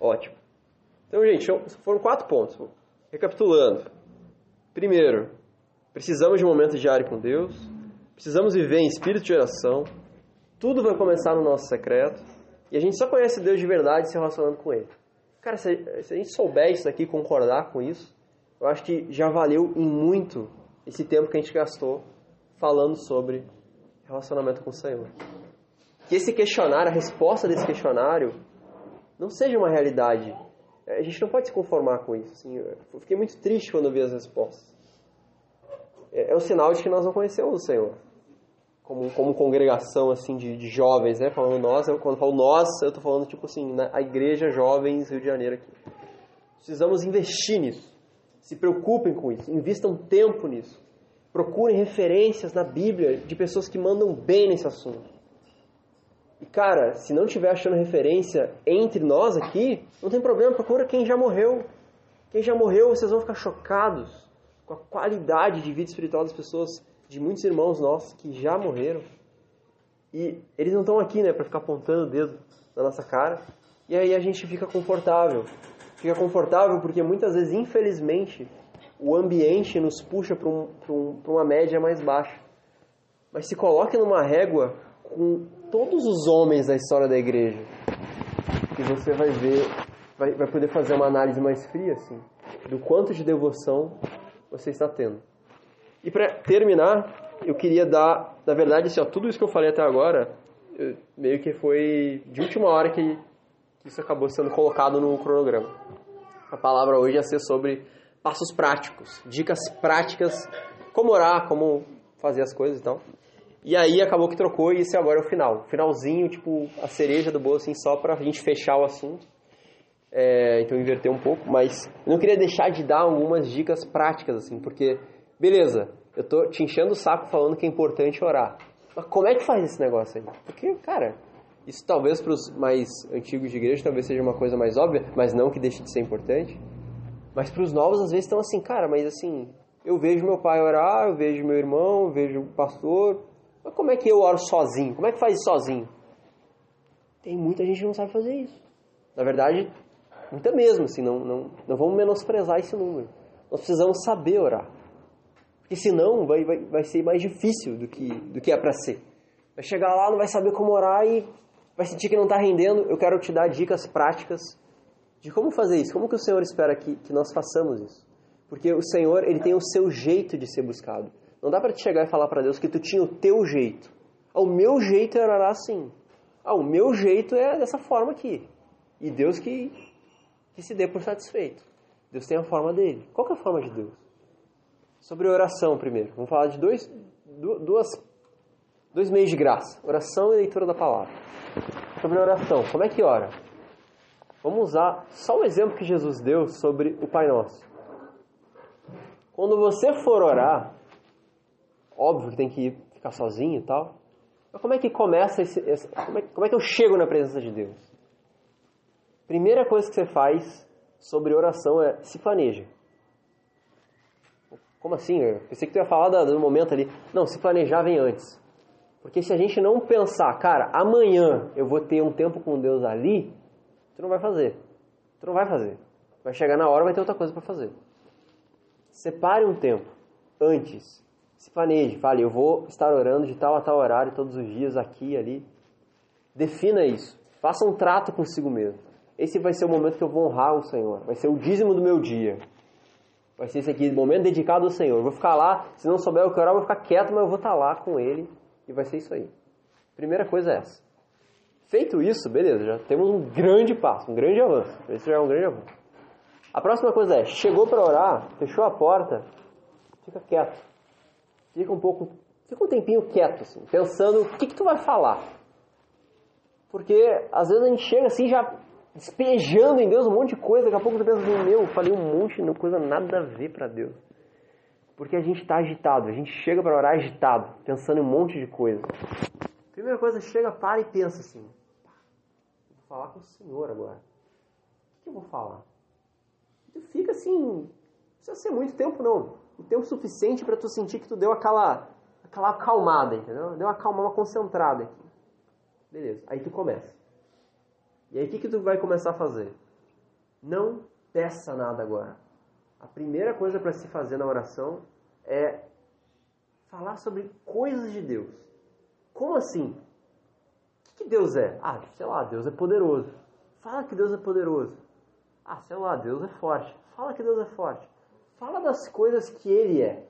Ótimo. Então, gente, foram quatro pontos. Recapitulando. Primeiro, precisamos de um momento diário com Deus. Precisamos viver em espírito de oração. Tudo vai começar no nosso secreto. E a gente só conhece Deus de verdade se relacionando com Ele. Cara, se a gente souber isso aqui, concordar com isso, eu acho que já valeu em muito esse tempo que a gente gastou falando sobre relacionamento com o Senhor. Que esse questionário, a resposta desse questionário, não seja uma realidade. A gente não pode se conformar com isso. Assim, eu fiquei muito triste quando vi as respostas. É, é um sinal de que nós não conhecemos o Senhor. Como, como congregação assim de, de jovens, né? Falando nós, eu, quando falo nós, eu estou falando tipo assim, na, a igreja jovens Rio de Janeiro aqui. Precisamos investir nisso. Se preocupem com isso, invistam tempo nisso. Procurem referências na Bíblia de pessoas que mandam bem nesse assunto. E cara, se não estiver achando referência entre nós aqui, não tem problema, procura quem já morreu. Quem já morreu, vocês vão ficar chocados com a qualidade de vida espiritual das pessoas, de muitos irmãos nossos que já morreram. E eles não estão aqui, né, para ficar apontando o dedo na nossa cara. E aí a gente fica confortável fica confortável porque muitas vezes, infelizmente, o ambiente nos puxa para um, um, uma média mais baixa. Mas se coloque numa régua com todos os homens da história da igreja, que você vai ver, vai, vai poder fazer uma análise mais fria, assim, do quanto de devoção você está tendo. E para terminar, eu queria dar, na verdade, assim, ó, tudo isso que eu falei até agora, meio que foi de última hora que isso acabou sendo colocado no cronograma. A palavra hoje ia ser sobre passos práticos, dicas práticas, como orar, como fazer as coisas e tal. E aí acabou que trocou e esse agora é o final. Finalzinho, tipo, a cereja do bolo, assim, só pra gente fechar o assunto. É, então inverter um pouco, mas eu não queria deixar de dar algumas dicas práticas, assim, porque, beleza, eu tô te enchendo o saco falando que é importante orar. Mas como é que faz esse negócio aí? Porque, cara, Isso talvez para os mais antigos de igreja talvez seja uma coisa mais óbvia, mas não que deixe de ser importante. Mas para os novos às vezes estão assim, cara, mas assim, eu vejo meu pai orar, eu vejo meu irmão, eu vejo o pastor, mas como é que eu oro sozinho? Como é que faz isso sozinho? Tem muita gente que não sabe fazer isso. Na verdade, muita mesmo, assim, não, não, não vamos menosprezar esse número. Nós precisamos saber orar. Porque senão vai, vai, vai ser mais difícil do que, do que é para ser. Vai chegar lá, não vai saber como orar e vai sentir que não está rendendo. Eu quero te dar dicas práticas de como fazer isso. Como que o Senhor espera que, que nós façamos isso? Porque o Senhor, ele tem o seu jeito de ser buscado. Não dá para te chegar e falar para Deus que tu tinha o teu jeito. Ah, o meu jeito é orar assim. Ah, o meu jeito é dessa forma aqui. E Deus que, que se dê por satisfeito. Deus tem a forma dele. Qual é a forma de Deus? Sobre oração primeiro. Vamos falar de dois, duas, dois meios de graça. Oração e leitura da palavra. Sobre oração. Como é que ora? Vamos usar só o exemplo que Jesus deu sobre o Pai Nosso. Quando você for orar, óbvio tem que ir, ficar sozinho e tal. Mas como é que começa esse, esse como, é, como é que eu chego na presença de Deus? Primeira coisa que você faz sobre oração é se planeja. Como assim? Eu pensei que tu ia falar do momento ali. Não, se planejar vem antes. Porque se a gente não pensar, cara, amanhã eu vou ter um tempo com Deus ali, tu não vai fazer. Tu não vai fazer. Vai chegar na hora, vai ter outra coisa para fazer. Separe um tempo antes. Se planeje, fale, eu vou estar orando de tal a tal horário todos os dias, aqui e ali. Defina isso. Faça um trato consigo mesmo. Esse vai ser o momento que eu vou honrar o Senhor. Vai ser o dízimo do meu dia. Vai ser esse aqui, momento dedicado ao Senhor. Eu vou ficar lá, se não souber o que orar, eu vou ficar quieto, mas eu vou estar lá com Ele. E vai ser isso aí. Primeira coisa é essa. Feito isso, beleza, já temos um grande passo, um grande avanço. Esse já é um grande avanço. A próxima coisa é, chegou para orar, fechou a porta, fica quieto. Fica um pouco, fica um tempinho quieto, assim, pensando o que, que tu vai falar. Porque às vezes a gente chega assim já despejando em Deus um monte de coisa, daqui a pouco tu pensa assim, meu, falei um monte de coisa nada a ver para Deus. Porque a gente está agitado, a gente chega para orar agitado, pensando em um monte de coisa. Primeira coisa, chega, para e pensa assim, falar com o Senhor agora. O que eu vou falar? Tu fica assim, não precisa ser muito tempo não. O tempo suficiente para tu sentir que tu deu aquela, aquela acalmada, entendeu? Deu uma acalmada, uma concentrada aqui. Beleza, aí tu começa. E aí o que, que tu vai começar a fazer? Não peça nada agora. A primeira coisa para se fazer na oração é falar sobre coisas de Deus. Como assim? Que Deus é? Ah, sei lá, Deus é poderoso. Fala que Deus é poderoso. Ah, sei lá, Deus é forte. Fala que Deus é forte. Fala das coisas que Ele é.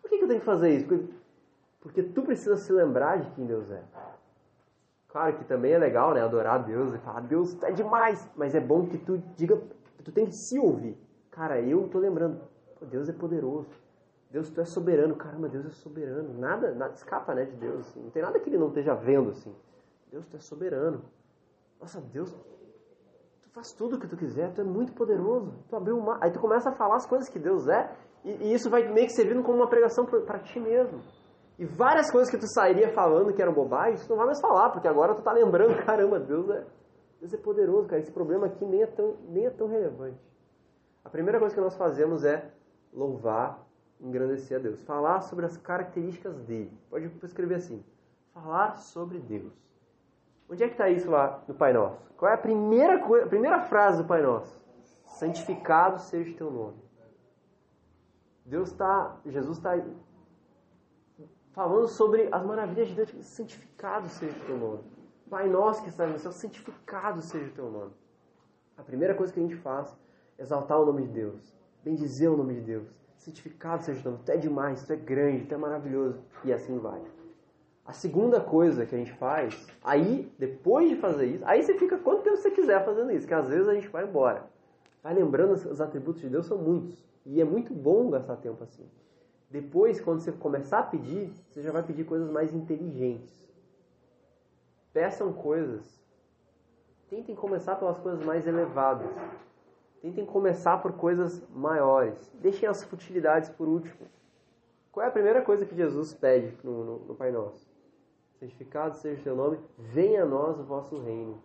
Por que, que eu tenho que fazer isso? Porque, porque tu precisa se lembrar de quem Deus é. Claro que também é legal, né? Adorar Deus e falar, Deus é demais. Mas é bom que tu diga, tu tem que se ouvir. Cara, eu tô lembrando, Deus é poderoso. Deus, tu é soberano. Caramba, Deus é soberano. Nada, nada escapa, né, de Deus. Assim. Não tem nada que ele não esteja vendo, assim. Deus, tu é soberano. Nossa, Deus, tu faz tudo o que tu quiser. Tu é muito poderoso. Tu abriu. Aí tu começa a falar as coisas que Deus é. E, e isso vai meio que servindo como uma pregação para ti mesmo. E várias coisas que tu sairia falando que eram bobagens, tu não vai mais falar, porque agora tu tá lembrando, caramba, Deus é, Deus é poderoso, cara. Esse problema aqui nem é, tão, nem é tão relevante. A primeira coisa que nós fazemos é louvar, engrandecer a Deus. Falar sobre as características dele. Pode escrever assim. Falar sobre Deus. Onde é que está isso lá no Pai Nosso? Qual é a primeira, coisa, a primeira frase do Pai Nosso? Santificado seja o teu nome. Deus está, Jesus está falando sobre as maravilhas de Deus, santificado seja o teu nome. Pai nosso que está no céu, santificado seja o teu nome. A primeira coisa que a gente faz é exaltar o nome de Deus, bendizer o nome de Deus, santificado seja o teu nome. Tu é demais, tu é grande, tu é maravilhoso, e assim vai. A segunda coisa que a gente faz, aí, depois de fazer isso, aí você fica quanto tempo você quiser fazendo isso, que às vezes a gente vai embora. Vai lembrando os atributos de Deus, são muitos. E é muito bom gastar tempo assim. Depois, quando você começar a pedir, você já vai pedir coisas mais inteligentes. Peçam coisas. Tentem começar pelas coisas mais elevadas. Tentem começar por coisas maiores. Deixem as futilidades por último. Qual é a primeira coisa que Jesus pede no, no, no Pai Nosso? santificado seja o teu nome, venha a nós o vosso reino.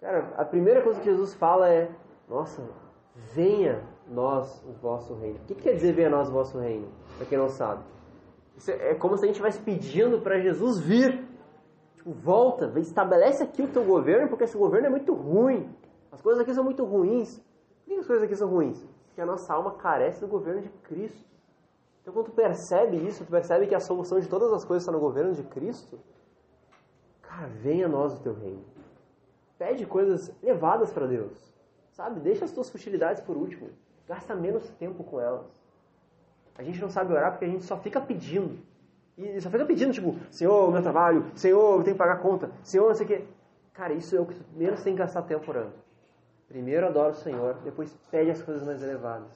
Cara, a primeira coisa que Jesus fala é: Nossa, venha nós o vosso reino. O que quer dizer venha nós o vosso reino? Para quem não sabe. Isso é como se a gente estivesse pedindo para Jesus vir. Tipo, volta, estabelece aqui o teu governo, porque esse governo é muito ruim. As coisas aqui são muito ruins. Por que as coisas aqui são ruins? Porque a nossa alma carece do governo de Cristo. Então, quando tu percebe isso, tu percebe que a solução de todas as coisas está no governo de Cristo, cara, venha nós o teu reino. Pede coisas elevadas para Deus. Sabe? Deixa as tuas futilidades por último. Gasta menos tempo com elas. A gente não sabe orar porque a gente só fica pedindo. E só fica pedindo, tipo, Senhor, meu trabalho, Senhor, eu tenho que pagar a conta, Senhor, não sei o quê. Cara, isso é o que menos tem que gastar tempo orando. Primeiro adora o Senhor, depois pede as coisas mais elevadas.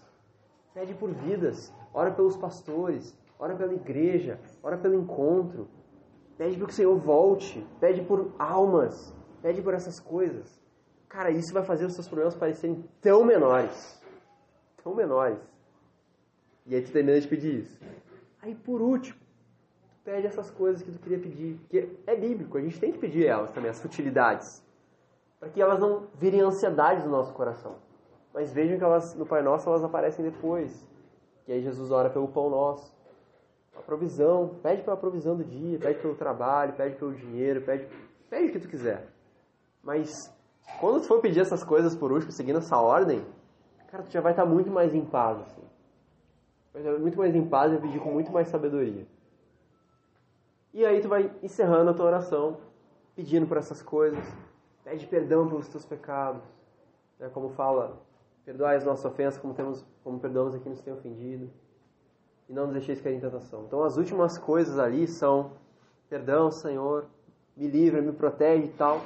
Pede por vidas, ora pelos pastores, ora pela igreja, ora pelo encontro. Pede para que o Senhor volte, pede por almas, pede por essas coisas. Cara, isso vai fazer os seus problemas parecerem tão menores. Tão menores. E aí tu termina de pedir isso. Aí por último, tu pede essas coisas que tu queria pedir. Que é bíblico, a gente tem que pedir elas também, as futilidades. Para que elas não virem ansiedades no nosso coração. Mas vejam que elas, no Pai Nosso elas aparecem depois. E aí Jesus ora pelo pão nosso. A provisão, pede pela provisão do dia, pede pelo trabalho, pede pelo dinheiro, pede, pede o que tu quiser. Mas quando tu for pedir essas coisas por último, seguindo essa ordem, cara, tu já vai estar muito mais em paz. Assim. Vai estar muito mais em paz e pedir com muito mais sabedoria. E aí tu vai encerrando a tua oração, pedindo por essas coisas. Pede perdão pelos teus pecados. Né? Como fala, perdoai as nossas ofensas como, temos, como perdoamos a quem nos tem ofendido. E não nos deixeis cair em tentação. Então as últimas coisas ali são perdão, Senhor, me livra, me protege e tal.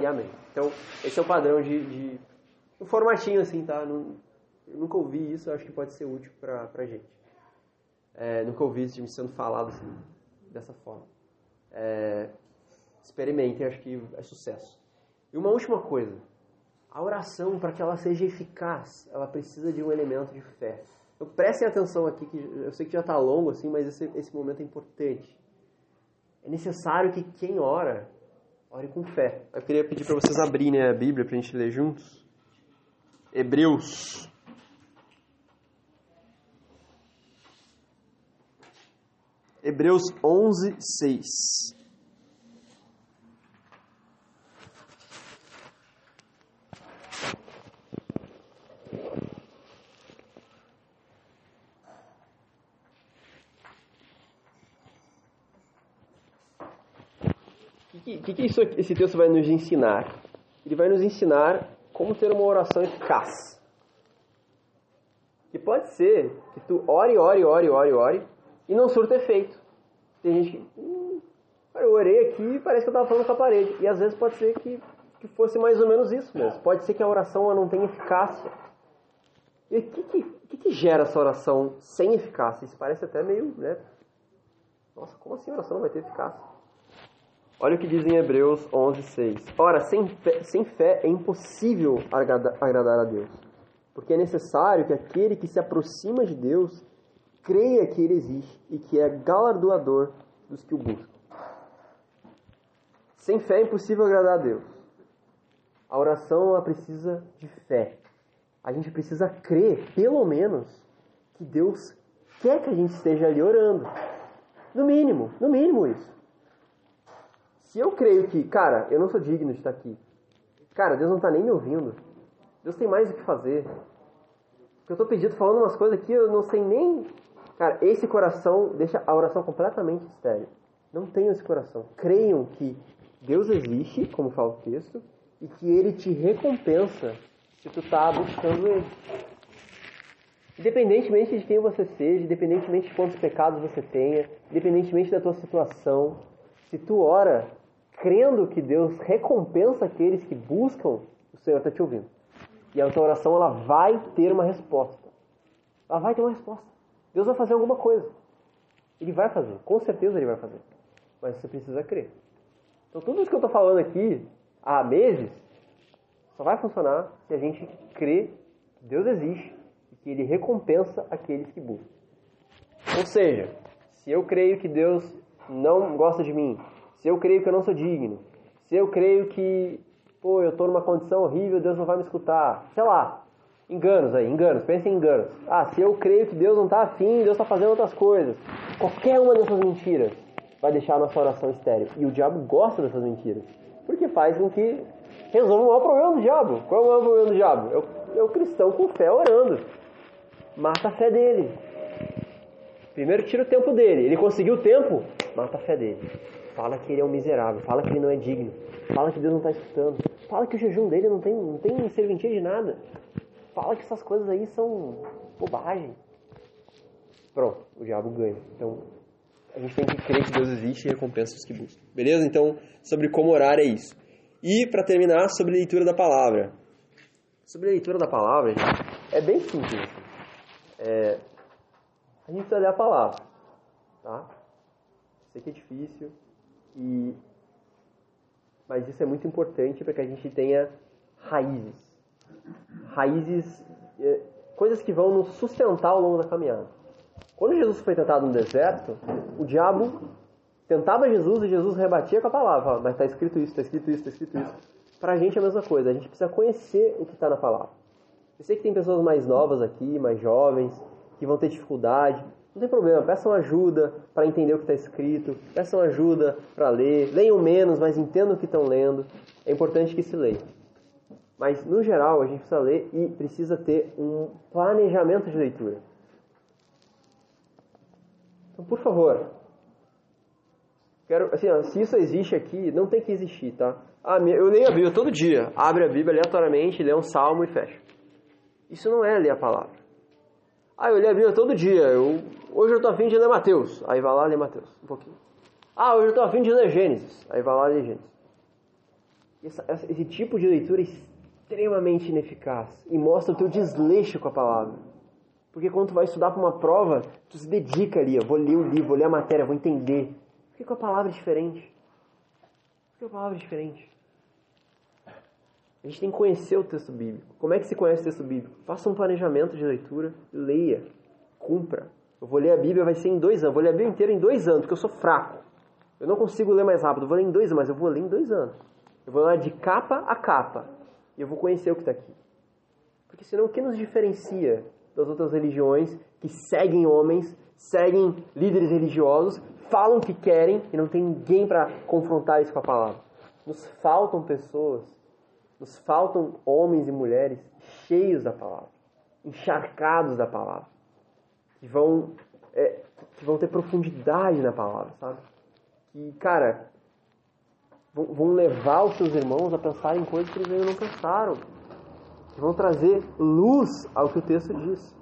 E amém. Então, esse é o padrão de, de um formatinho assim, tá? Eu nunca ouvi isso, acho que pode ser útil pra, pra gente. É, nunca ouvi isso de me sendo falado assim, dessa forma. É, experimentem, acho que é sucesso. E uma última coisa. A oração, para que ela seja eficaz, ela precisa de um elemento de fé. Então prestem atenção aqui, que eu sei que já está longo assim, mas esse, esse momento é importante. É necessário que quem ora, ore com fé. Eu queria pedir para vocês abrirem a Bíblia para a gente ler juntos. Hebreus. Hebreus 11, 6. O que, que, isso, esse texto vai nos ensinar? Ele vai nos ensinar como ter uma oração eficaz. Que pode ser que tu ore, ore, ore, ore, ore e não surta efeito. Tem gente que. Hum, eu orei aqui e parece que eu estava falando com a parede. E às vezes pode ser que, que fosse mais ou menos isso mesmo. Pode ser que a oração não tenha eficácia. E o que, que, que, que gera essa oração sem eficácia? Isso parece até meio. Né? Nossa, como assim a oração não vai ter eficácia? Olha o que diz em Hebreus 11, 6. Ora, sem fé, sem fé é impossível agradar, agradar a Deus, porque é necessário que aquele que se aproxima de Deus creia que Ele existe e que é galardoador dos que o buscam. Sem fé é impossível agradar a Deus. A oração ela precisa de fé. A gente precisa crer, pelo menos, que Deus quer que a gente esteja ali orando. No mínimo, no mínimo isso. Se eu creio que, cara, eu não sou digno de estar aqui. Cara, Deus não está nem me ouvindo. Deus tem mais o que fazer. Eu estou pedindo, falando umas coisas aqui, eu não sei nem. Cara, esse coração deixa a oração completamente estéril. Não tenham esse coração. Creiam que Deus existe, como fala o texto, e que Ele te recompensa se tu está buscando Ele. Independentemente de quem você seja, independentemente de quantos pecados você tenha, independentemente da tua situação, se tu ora crendo que Deus recompensa aqueles que buscam, o Senhor está te ouvindo. E a tua oração ela vai ter uma resposta. Ela vai ter uma resposta. Deus vai fazer alguma coisa. Ele vai fazer, com certeza ele vai fazer. Mas você precisa crer. Então tudo isso que eu estou falando aqui há meses só vai funcionar se a gente crê que Deus existe e que Ele recompensa aqueles que buscam. Ou seja, se eu creio que Deus não gosta de mim, se eu creio que eu não sou digno, se eu creio que, pô, eu estou numa condição horrível, Deus não vai me escutar, sei lá, enganos aí, enganos, pensem em enganos. Ah, se eu creio que Deus não está afim, Deus está fazendo outras coisas. Qualquer uma dessas mentiras vai deixar a nossa oração estéreo. E o diabo gosta dessas mentiras, porque faz com que resolva o maior problema do diabo. Qual é o maior problema do diabo? É o, é cristão com fé orando. Mata a fé dele. Primeiro tira o tempo dele. Ele conseguiu o tempo, mata a fé dele. Fala que ele é um miserável, fala que ele não é digno, fala que Deus não está escutando, fala que o jejum dele não tem, não tem serventia de nada, fala que essas coisas aí são bobagem. Pronto, o diabo ganha. Então, a gente tem que crer que Deus existe e recompensa os que buscam. Beleza? Então, sobre como orar é isso. E, para terminar, sobre a leitura da palavra. Sobre a leitura da palavra, é bem simples. É, a gente precisa ler a palavra, tá? Sei que é difícil, e mas isso é muito importante para que a gente tenha raízes. Raízes, é, coisas que vão nos sustentar ao longo da caminhada. Quando Jesus foi tentado no deserto, o diabo tentava Jesus e Jesus rebatia com a palavra. Mas está escrito isso, está escrito isso, está escrito isso. Para a gente é a mesma coisa. A gente precisa conhecer o que está na palavra. Eu sei que tem pessoas mais novas aqui, mais jovens, que vão ter dificuldade. Não tem problema, peçam ajuda para entender o que está escrito, peçam ajuda para ler, leiam menos, mas entendam o que estão lendo. É importante que se leia. Mas, no geral, a gente precisa ler e precisa ter um planejamento de leitura. Então, por favor, quero, assim, ó, se isso existe aqui, não tem que existir, tá? Ah, eu leio a Bíblia todo dia. Abre a Bíblia aleatoriamente, lê um salmo e fecha. Isso não é ler a palavra. Ah, eu leio a Bíblia todo dia. Eu, hoje eu estou afim de ler Mateus. Aí vai lá ler Mateus, um pouquinho. Ah, hoje eu estou afim de ler Gênesis. Aí vai lá ler Gênesis. Esse, esse tipo de leitura é extremamente ineficaz e mostra o teu desleixo com a palavra. Porque quando tu vai estudar para uma prova, tu se dedica ali, eu vou ler o livro, vou ler a matéria, vou entender. Por que com a palavra é diferente? Por que a palavra é diferente? A gente tem que conhecer o texto bíblico. Como é que se conhece o texto bíblico? Faça um planejamento de leitura, leia, cumpra. Eu vou ler a Bíblia, vai ser em dois anos. Eu vou ler a Bíblia inteira em dois anos, porque eu sou fraco. Eu não consigo ler mais rápido. Eu vou ler em dois anos, mas eu vou ler em dois anos. Eu vou ler de capa a capa. E eu vou conhecer o que está aqui. Porque senão o que nos diferencia das outras religiões que seguem homens, seguem líderes religiosos, falam o que querem e não tem ninguém para confrontar isso com a palavra? Nos faltam pessoas nos faltam homens e mulheres cheios da palavra, encharcados da palavra, que vão, é, que vão ter profundidade na palavra, sabe? Que, cara, vão levar os seus irmãos a pensar em coisas que eles ainda não pensaram, que vão trazer luz ao que o texto diz.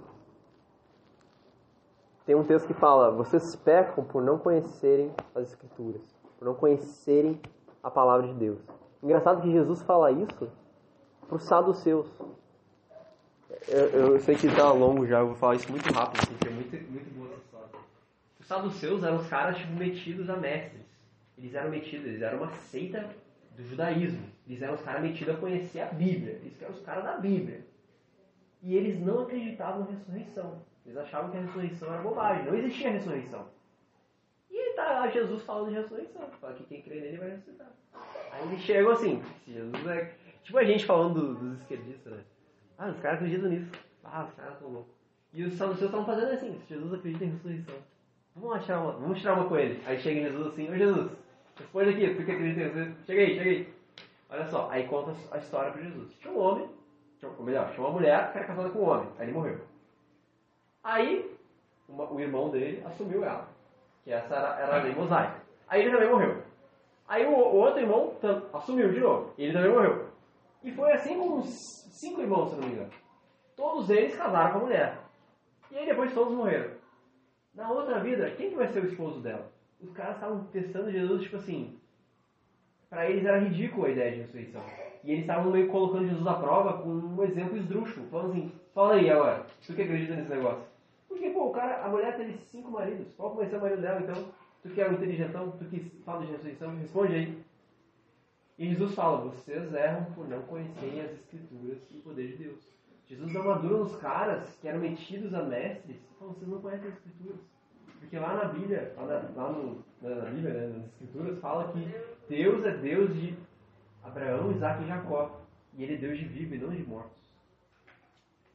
Tem um texto que fala: vocês pecam por não conhecerem as Escrituras, por não conhecerem a palavra de Deus. Engraçado que Jesus fala isso para os saduceus. Eu, eu sei que está longo já, eu vou falar isso muito rápido, assim, porque é muito, muito boa essa história. Os saduceus eram os caras tipo, metidos a mestres. Eles eram metidos, eles eram uma seita do judaísmo. Eles eram os caras metidos a conhecer a Bíblia. Eles eram os caras da Bíblia. E eles não acreditavam na ressurreição. Eles achavam que a ressurreição era bobagem. Não existia ressurreição. E tá Jesus falando de ressurreição. Fala que quem crê nele vai ressuscitar. Aí eles chegam assim, Jesus é. Tipo a gente falando dos esquerdistas, né? Ah, os caras acreditam nisso. Ah, os caras estão loucos. E os saduceus estão fazendo assim, Jesus acredita em ressurreição. Vamos achar uma, vamos tirar uma com ele. Aí chega Jesus assim, ô Jesus, responde aqui, tu que acredita em ressurreição? Chega aí, chega aí. Olha só, aí conta a história para Jesus. Tinha um homem, ou melhor, tinha uma mulher que era casada com um homem, aí ele morreu. Aí, uma, o irmão dele assumiu ela, que essa era, era a lei mosaica. Aí ele também morreu. Aí o, o outro irmão assumiu de novo. E ele também morreu. E foi assim com cinco irmãos, se não me engano. Todos eles casaram com a mulher. E aí depois todos morreram. Na outra vida, quem que vai ser o esposo dela? Os caras estavam testando Jesus, tipo assim. Para eles era ridículo a ideia de ressurreição. E eles estavam meio colocando Jesus à prova com um exemplo esdrúxulo. Falando assim: fala aí agora, tu que acredita nesse negócio? Porque, pô, o cara, a mulher teve cinco maridos. Qual vai ser o marido dela então? Tu que é um inteligentão, tu que fala de ressurreição, responde aí. E Jesus fala: vocês erram por não conhecerem as Escrituras e o poder de Deus. Jesus dá uma dura nos caras que eram metidos a mestres. Fala, vocês não conhecem as Escrituras. Porque lá na Bíblia, lá, na, lá no, na Bíblia, né, nas Escrituras, fala que Deus é Deus de Abraão, Isaac e Jacó. E ele é Deus de vivos e não de mortos.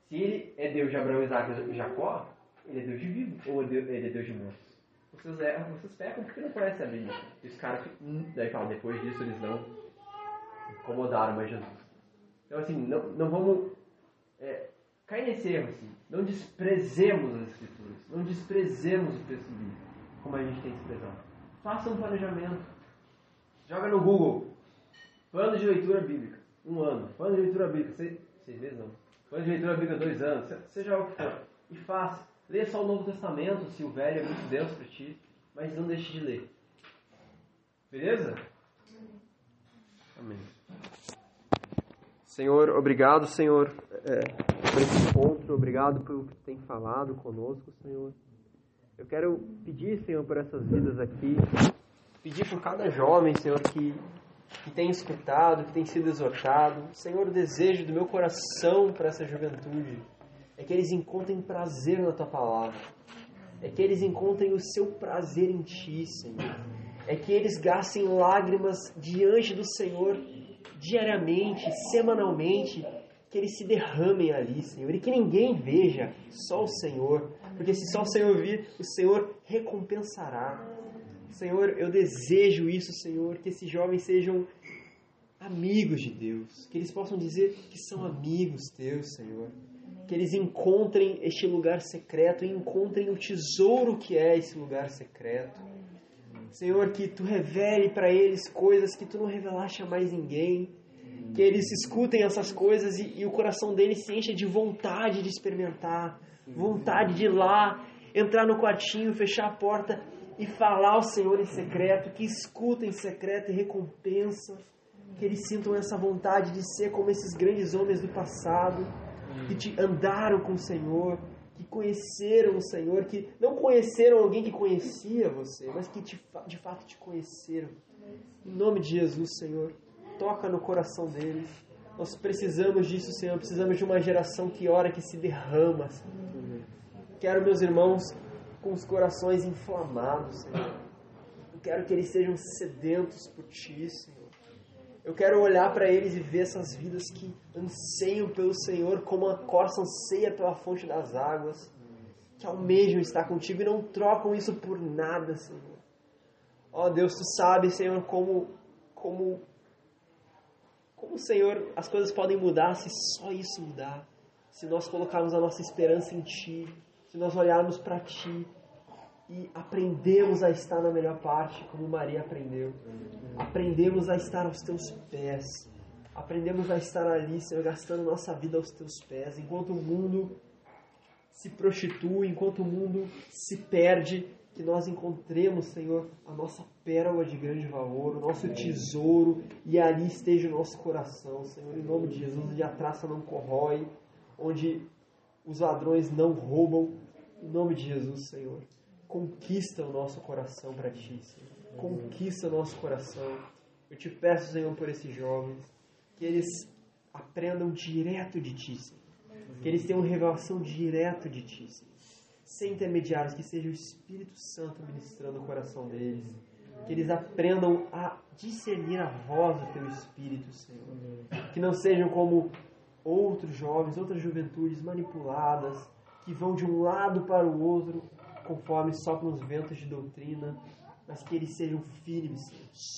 Se ele é Deus de Abraão, Isaac e Jacó, ele é Deus de vivos ou ele é Deus de mortos? Vocês erram, vocês pecam porque não conhecem a Bíblia. E os caras, hum, daí fala, depois disso eles não incomodaram mais Jesus. Então, assim, não, não vamos é, cair nesse erro, assim. Não desprezemos as Escrituras. Não desprezemos o texto bíblico, como a gente tem desprezado. Faça um planejamento. Joga no Google. Plano de leitura bíblica. Um ano. Plano de leitura bíblica. Seis, seis meses não. Plano de leitura bíblica dois anos. Seja o que for. E faça. Leia só o Novo Testamento, se o velho é muito denso para ti. Mas não deixe de ler. Beleza? Amém. Senhor, obrigado, Senhor, é, por esse encontro, obrigado pelo que tem falado conosco, Senhor. Eu quero pedir, Senhor, por essas vidas aqui, pedir por cada jovem, Senhor, que, que tem escutado, que tem sido exortado. Senhor, desejo do meu coração para essa juventude é que eles encontrem prazer na Tua palavra, é que eles encontrem o seu prazer em Ti, Senhor. É que eles gastem lágrimas diante do Senhor diariamente, semanalmente, que eles se derramem ali, Senhor, e que ninguém veja, só o Senhor, porque se só o Senhor vir, o Senhor recompensará. Senhor, eu desejo isso, Senhor, que esses jovens sejam amigos de Deus, que eles possam dizer que são amigos teus, Senhor. Que eles encontrem este lugar secreto e encontrem o tesouro que é esse lugar secreto. Senhor, que tu revele para eles coisas que tu não revelaste a mais ninguém. Que eles escutem essas coisas e, e, o coração deles se encha de vontade de experimentar, vontade de ir lá, entrar no quartinho, fechar a porta e falar ao Senhor em secreto. Que escutem em secreto e recompensa. Que eles sintam essa vontade de ser como esses grandes homens do passado, que te andaram com o Senhor que conheceram o Senhor, que não conheceram alguém que conhecia você, mas que de, de fato te conheceram. Em nome de Jesus, Senhor, toca no coração deles. Nós precisamos disso, Senhor. Precisamos de uma geração que ora, que se derrama, Senhor. Quero meus irmãos com os corações inflamados, Senhor. Eu quero que eles sejam sedentos por Ti, Senhor. Eu quero olhar para eles e ver essas vidas que anseiam pelo Senhor como a corça anseia pela fonte das águas, que almejam estar contigo e não trocam isso por nada, Senhor. Ó oh, Deus, tu sabes, Senhor, como como como, Senhor, as coisas podem mudar se só isso mudar. Se nós colocarmos a nossa esperança em Ti, se nós olharmos para Ti, e aprendemos a estar na melhor parte, como Maria aprendeu. Aprendemos a estar aos teus pés. Aprendemos a estar ali, Senhor, gastando nossa vida aos teus pés, enquanto o mundo se prostitui, enquanto o mundo se perde, que nós encontremos, Senhor, a nossa pérola de grande valor, o nosso tesouro, e ali esteja o nosso coração, Senhor, em nome de Jesus, onde a traça não corrói, onde os ladrões não roubam, em nome de Jesus, Senhor conquista o nosso coração para ti, Senhor. Conquista o nosso coração. Eu te peço, Senhor, por esses jovens, que eles aprendam direto de ti, Senhor. Que eles tenham revelação direto de ti, Senhor. Sem intermediários, que seja o Espírito Santo ministrando o coração deles. Que eles aprendam a discernir a voz do teu Espírito, Senhor. Que não sejam como outros jovens, outras juventudes manipuladas, que vão de um lado para o outro conforme sopram os ventos de doutrina, mas que eles sejam firmes,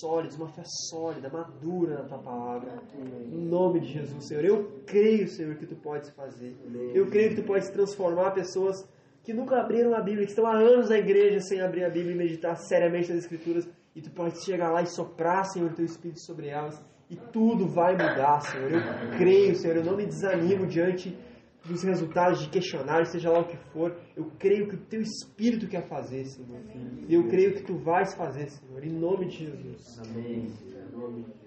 sólidos, uma fé sólida, madura na tua palavra. Em nome de Jesus, Senhor. Eu creio, Senhor, que tu podes fazer. Eu creio que tu podes transformar pessoas que nunca abriram a Bíblia, que estão há anos na igreja sem abrir a Bíblia e meditar seriamente nas Escrituras, e tu podes chegar lá e soprar, Senhor, teu Espírito sobre elas, e tudo vai mudar, Senhor. Eu creio, Senhor, eu não me desanimo diante dos resultados de questionário, seja lá o que for, eu creio que o teu Espírito quer fazer, Senhor. E eu creio que tu vais fazer, Senhor, em nome de Jesus. Amém. Amém.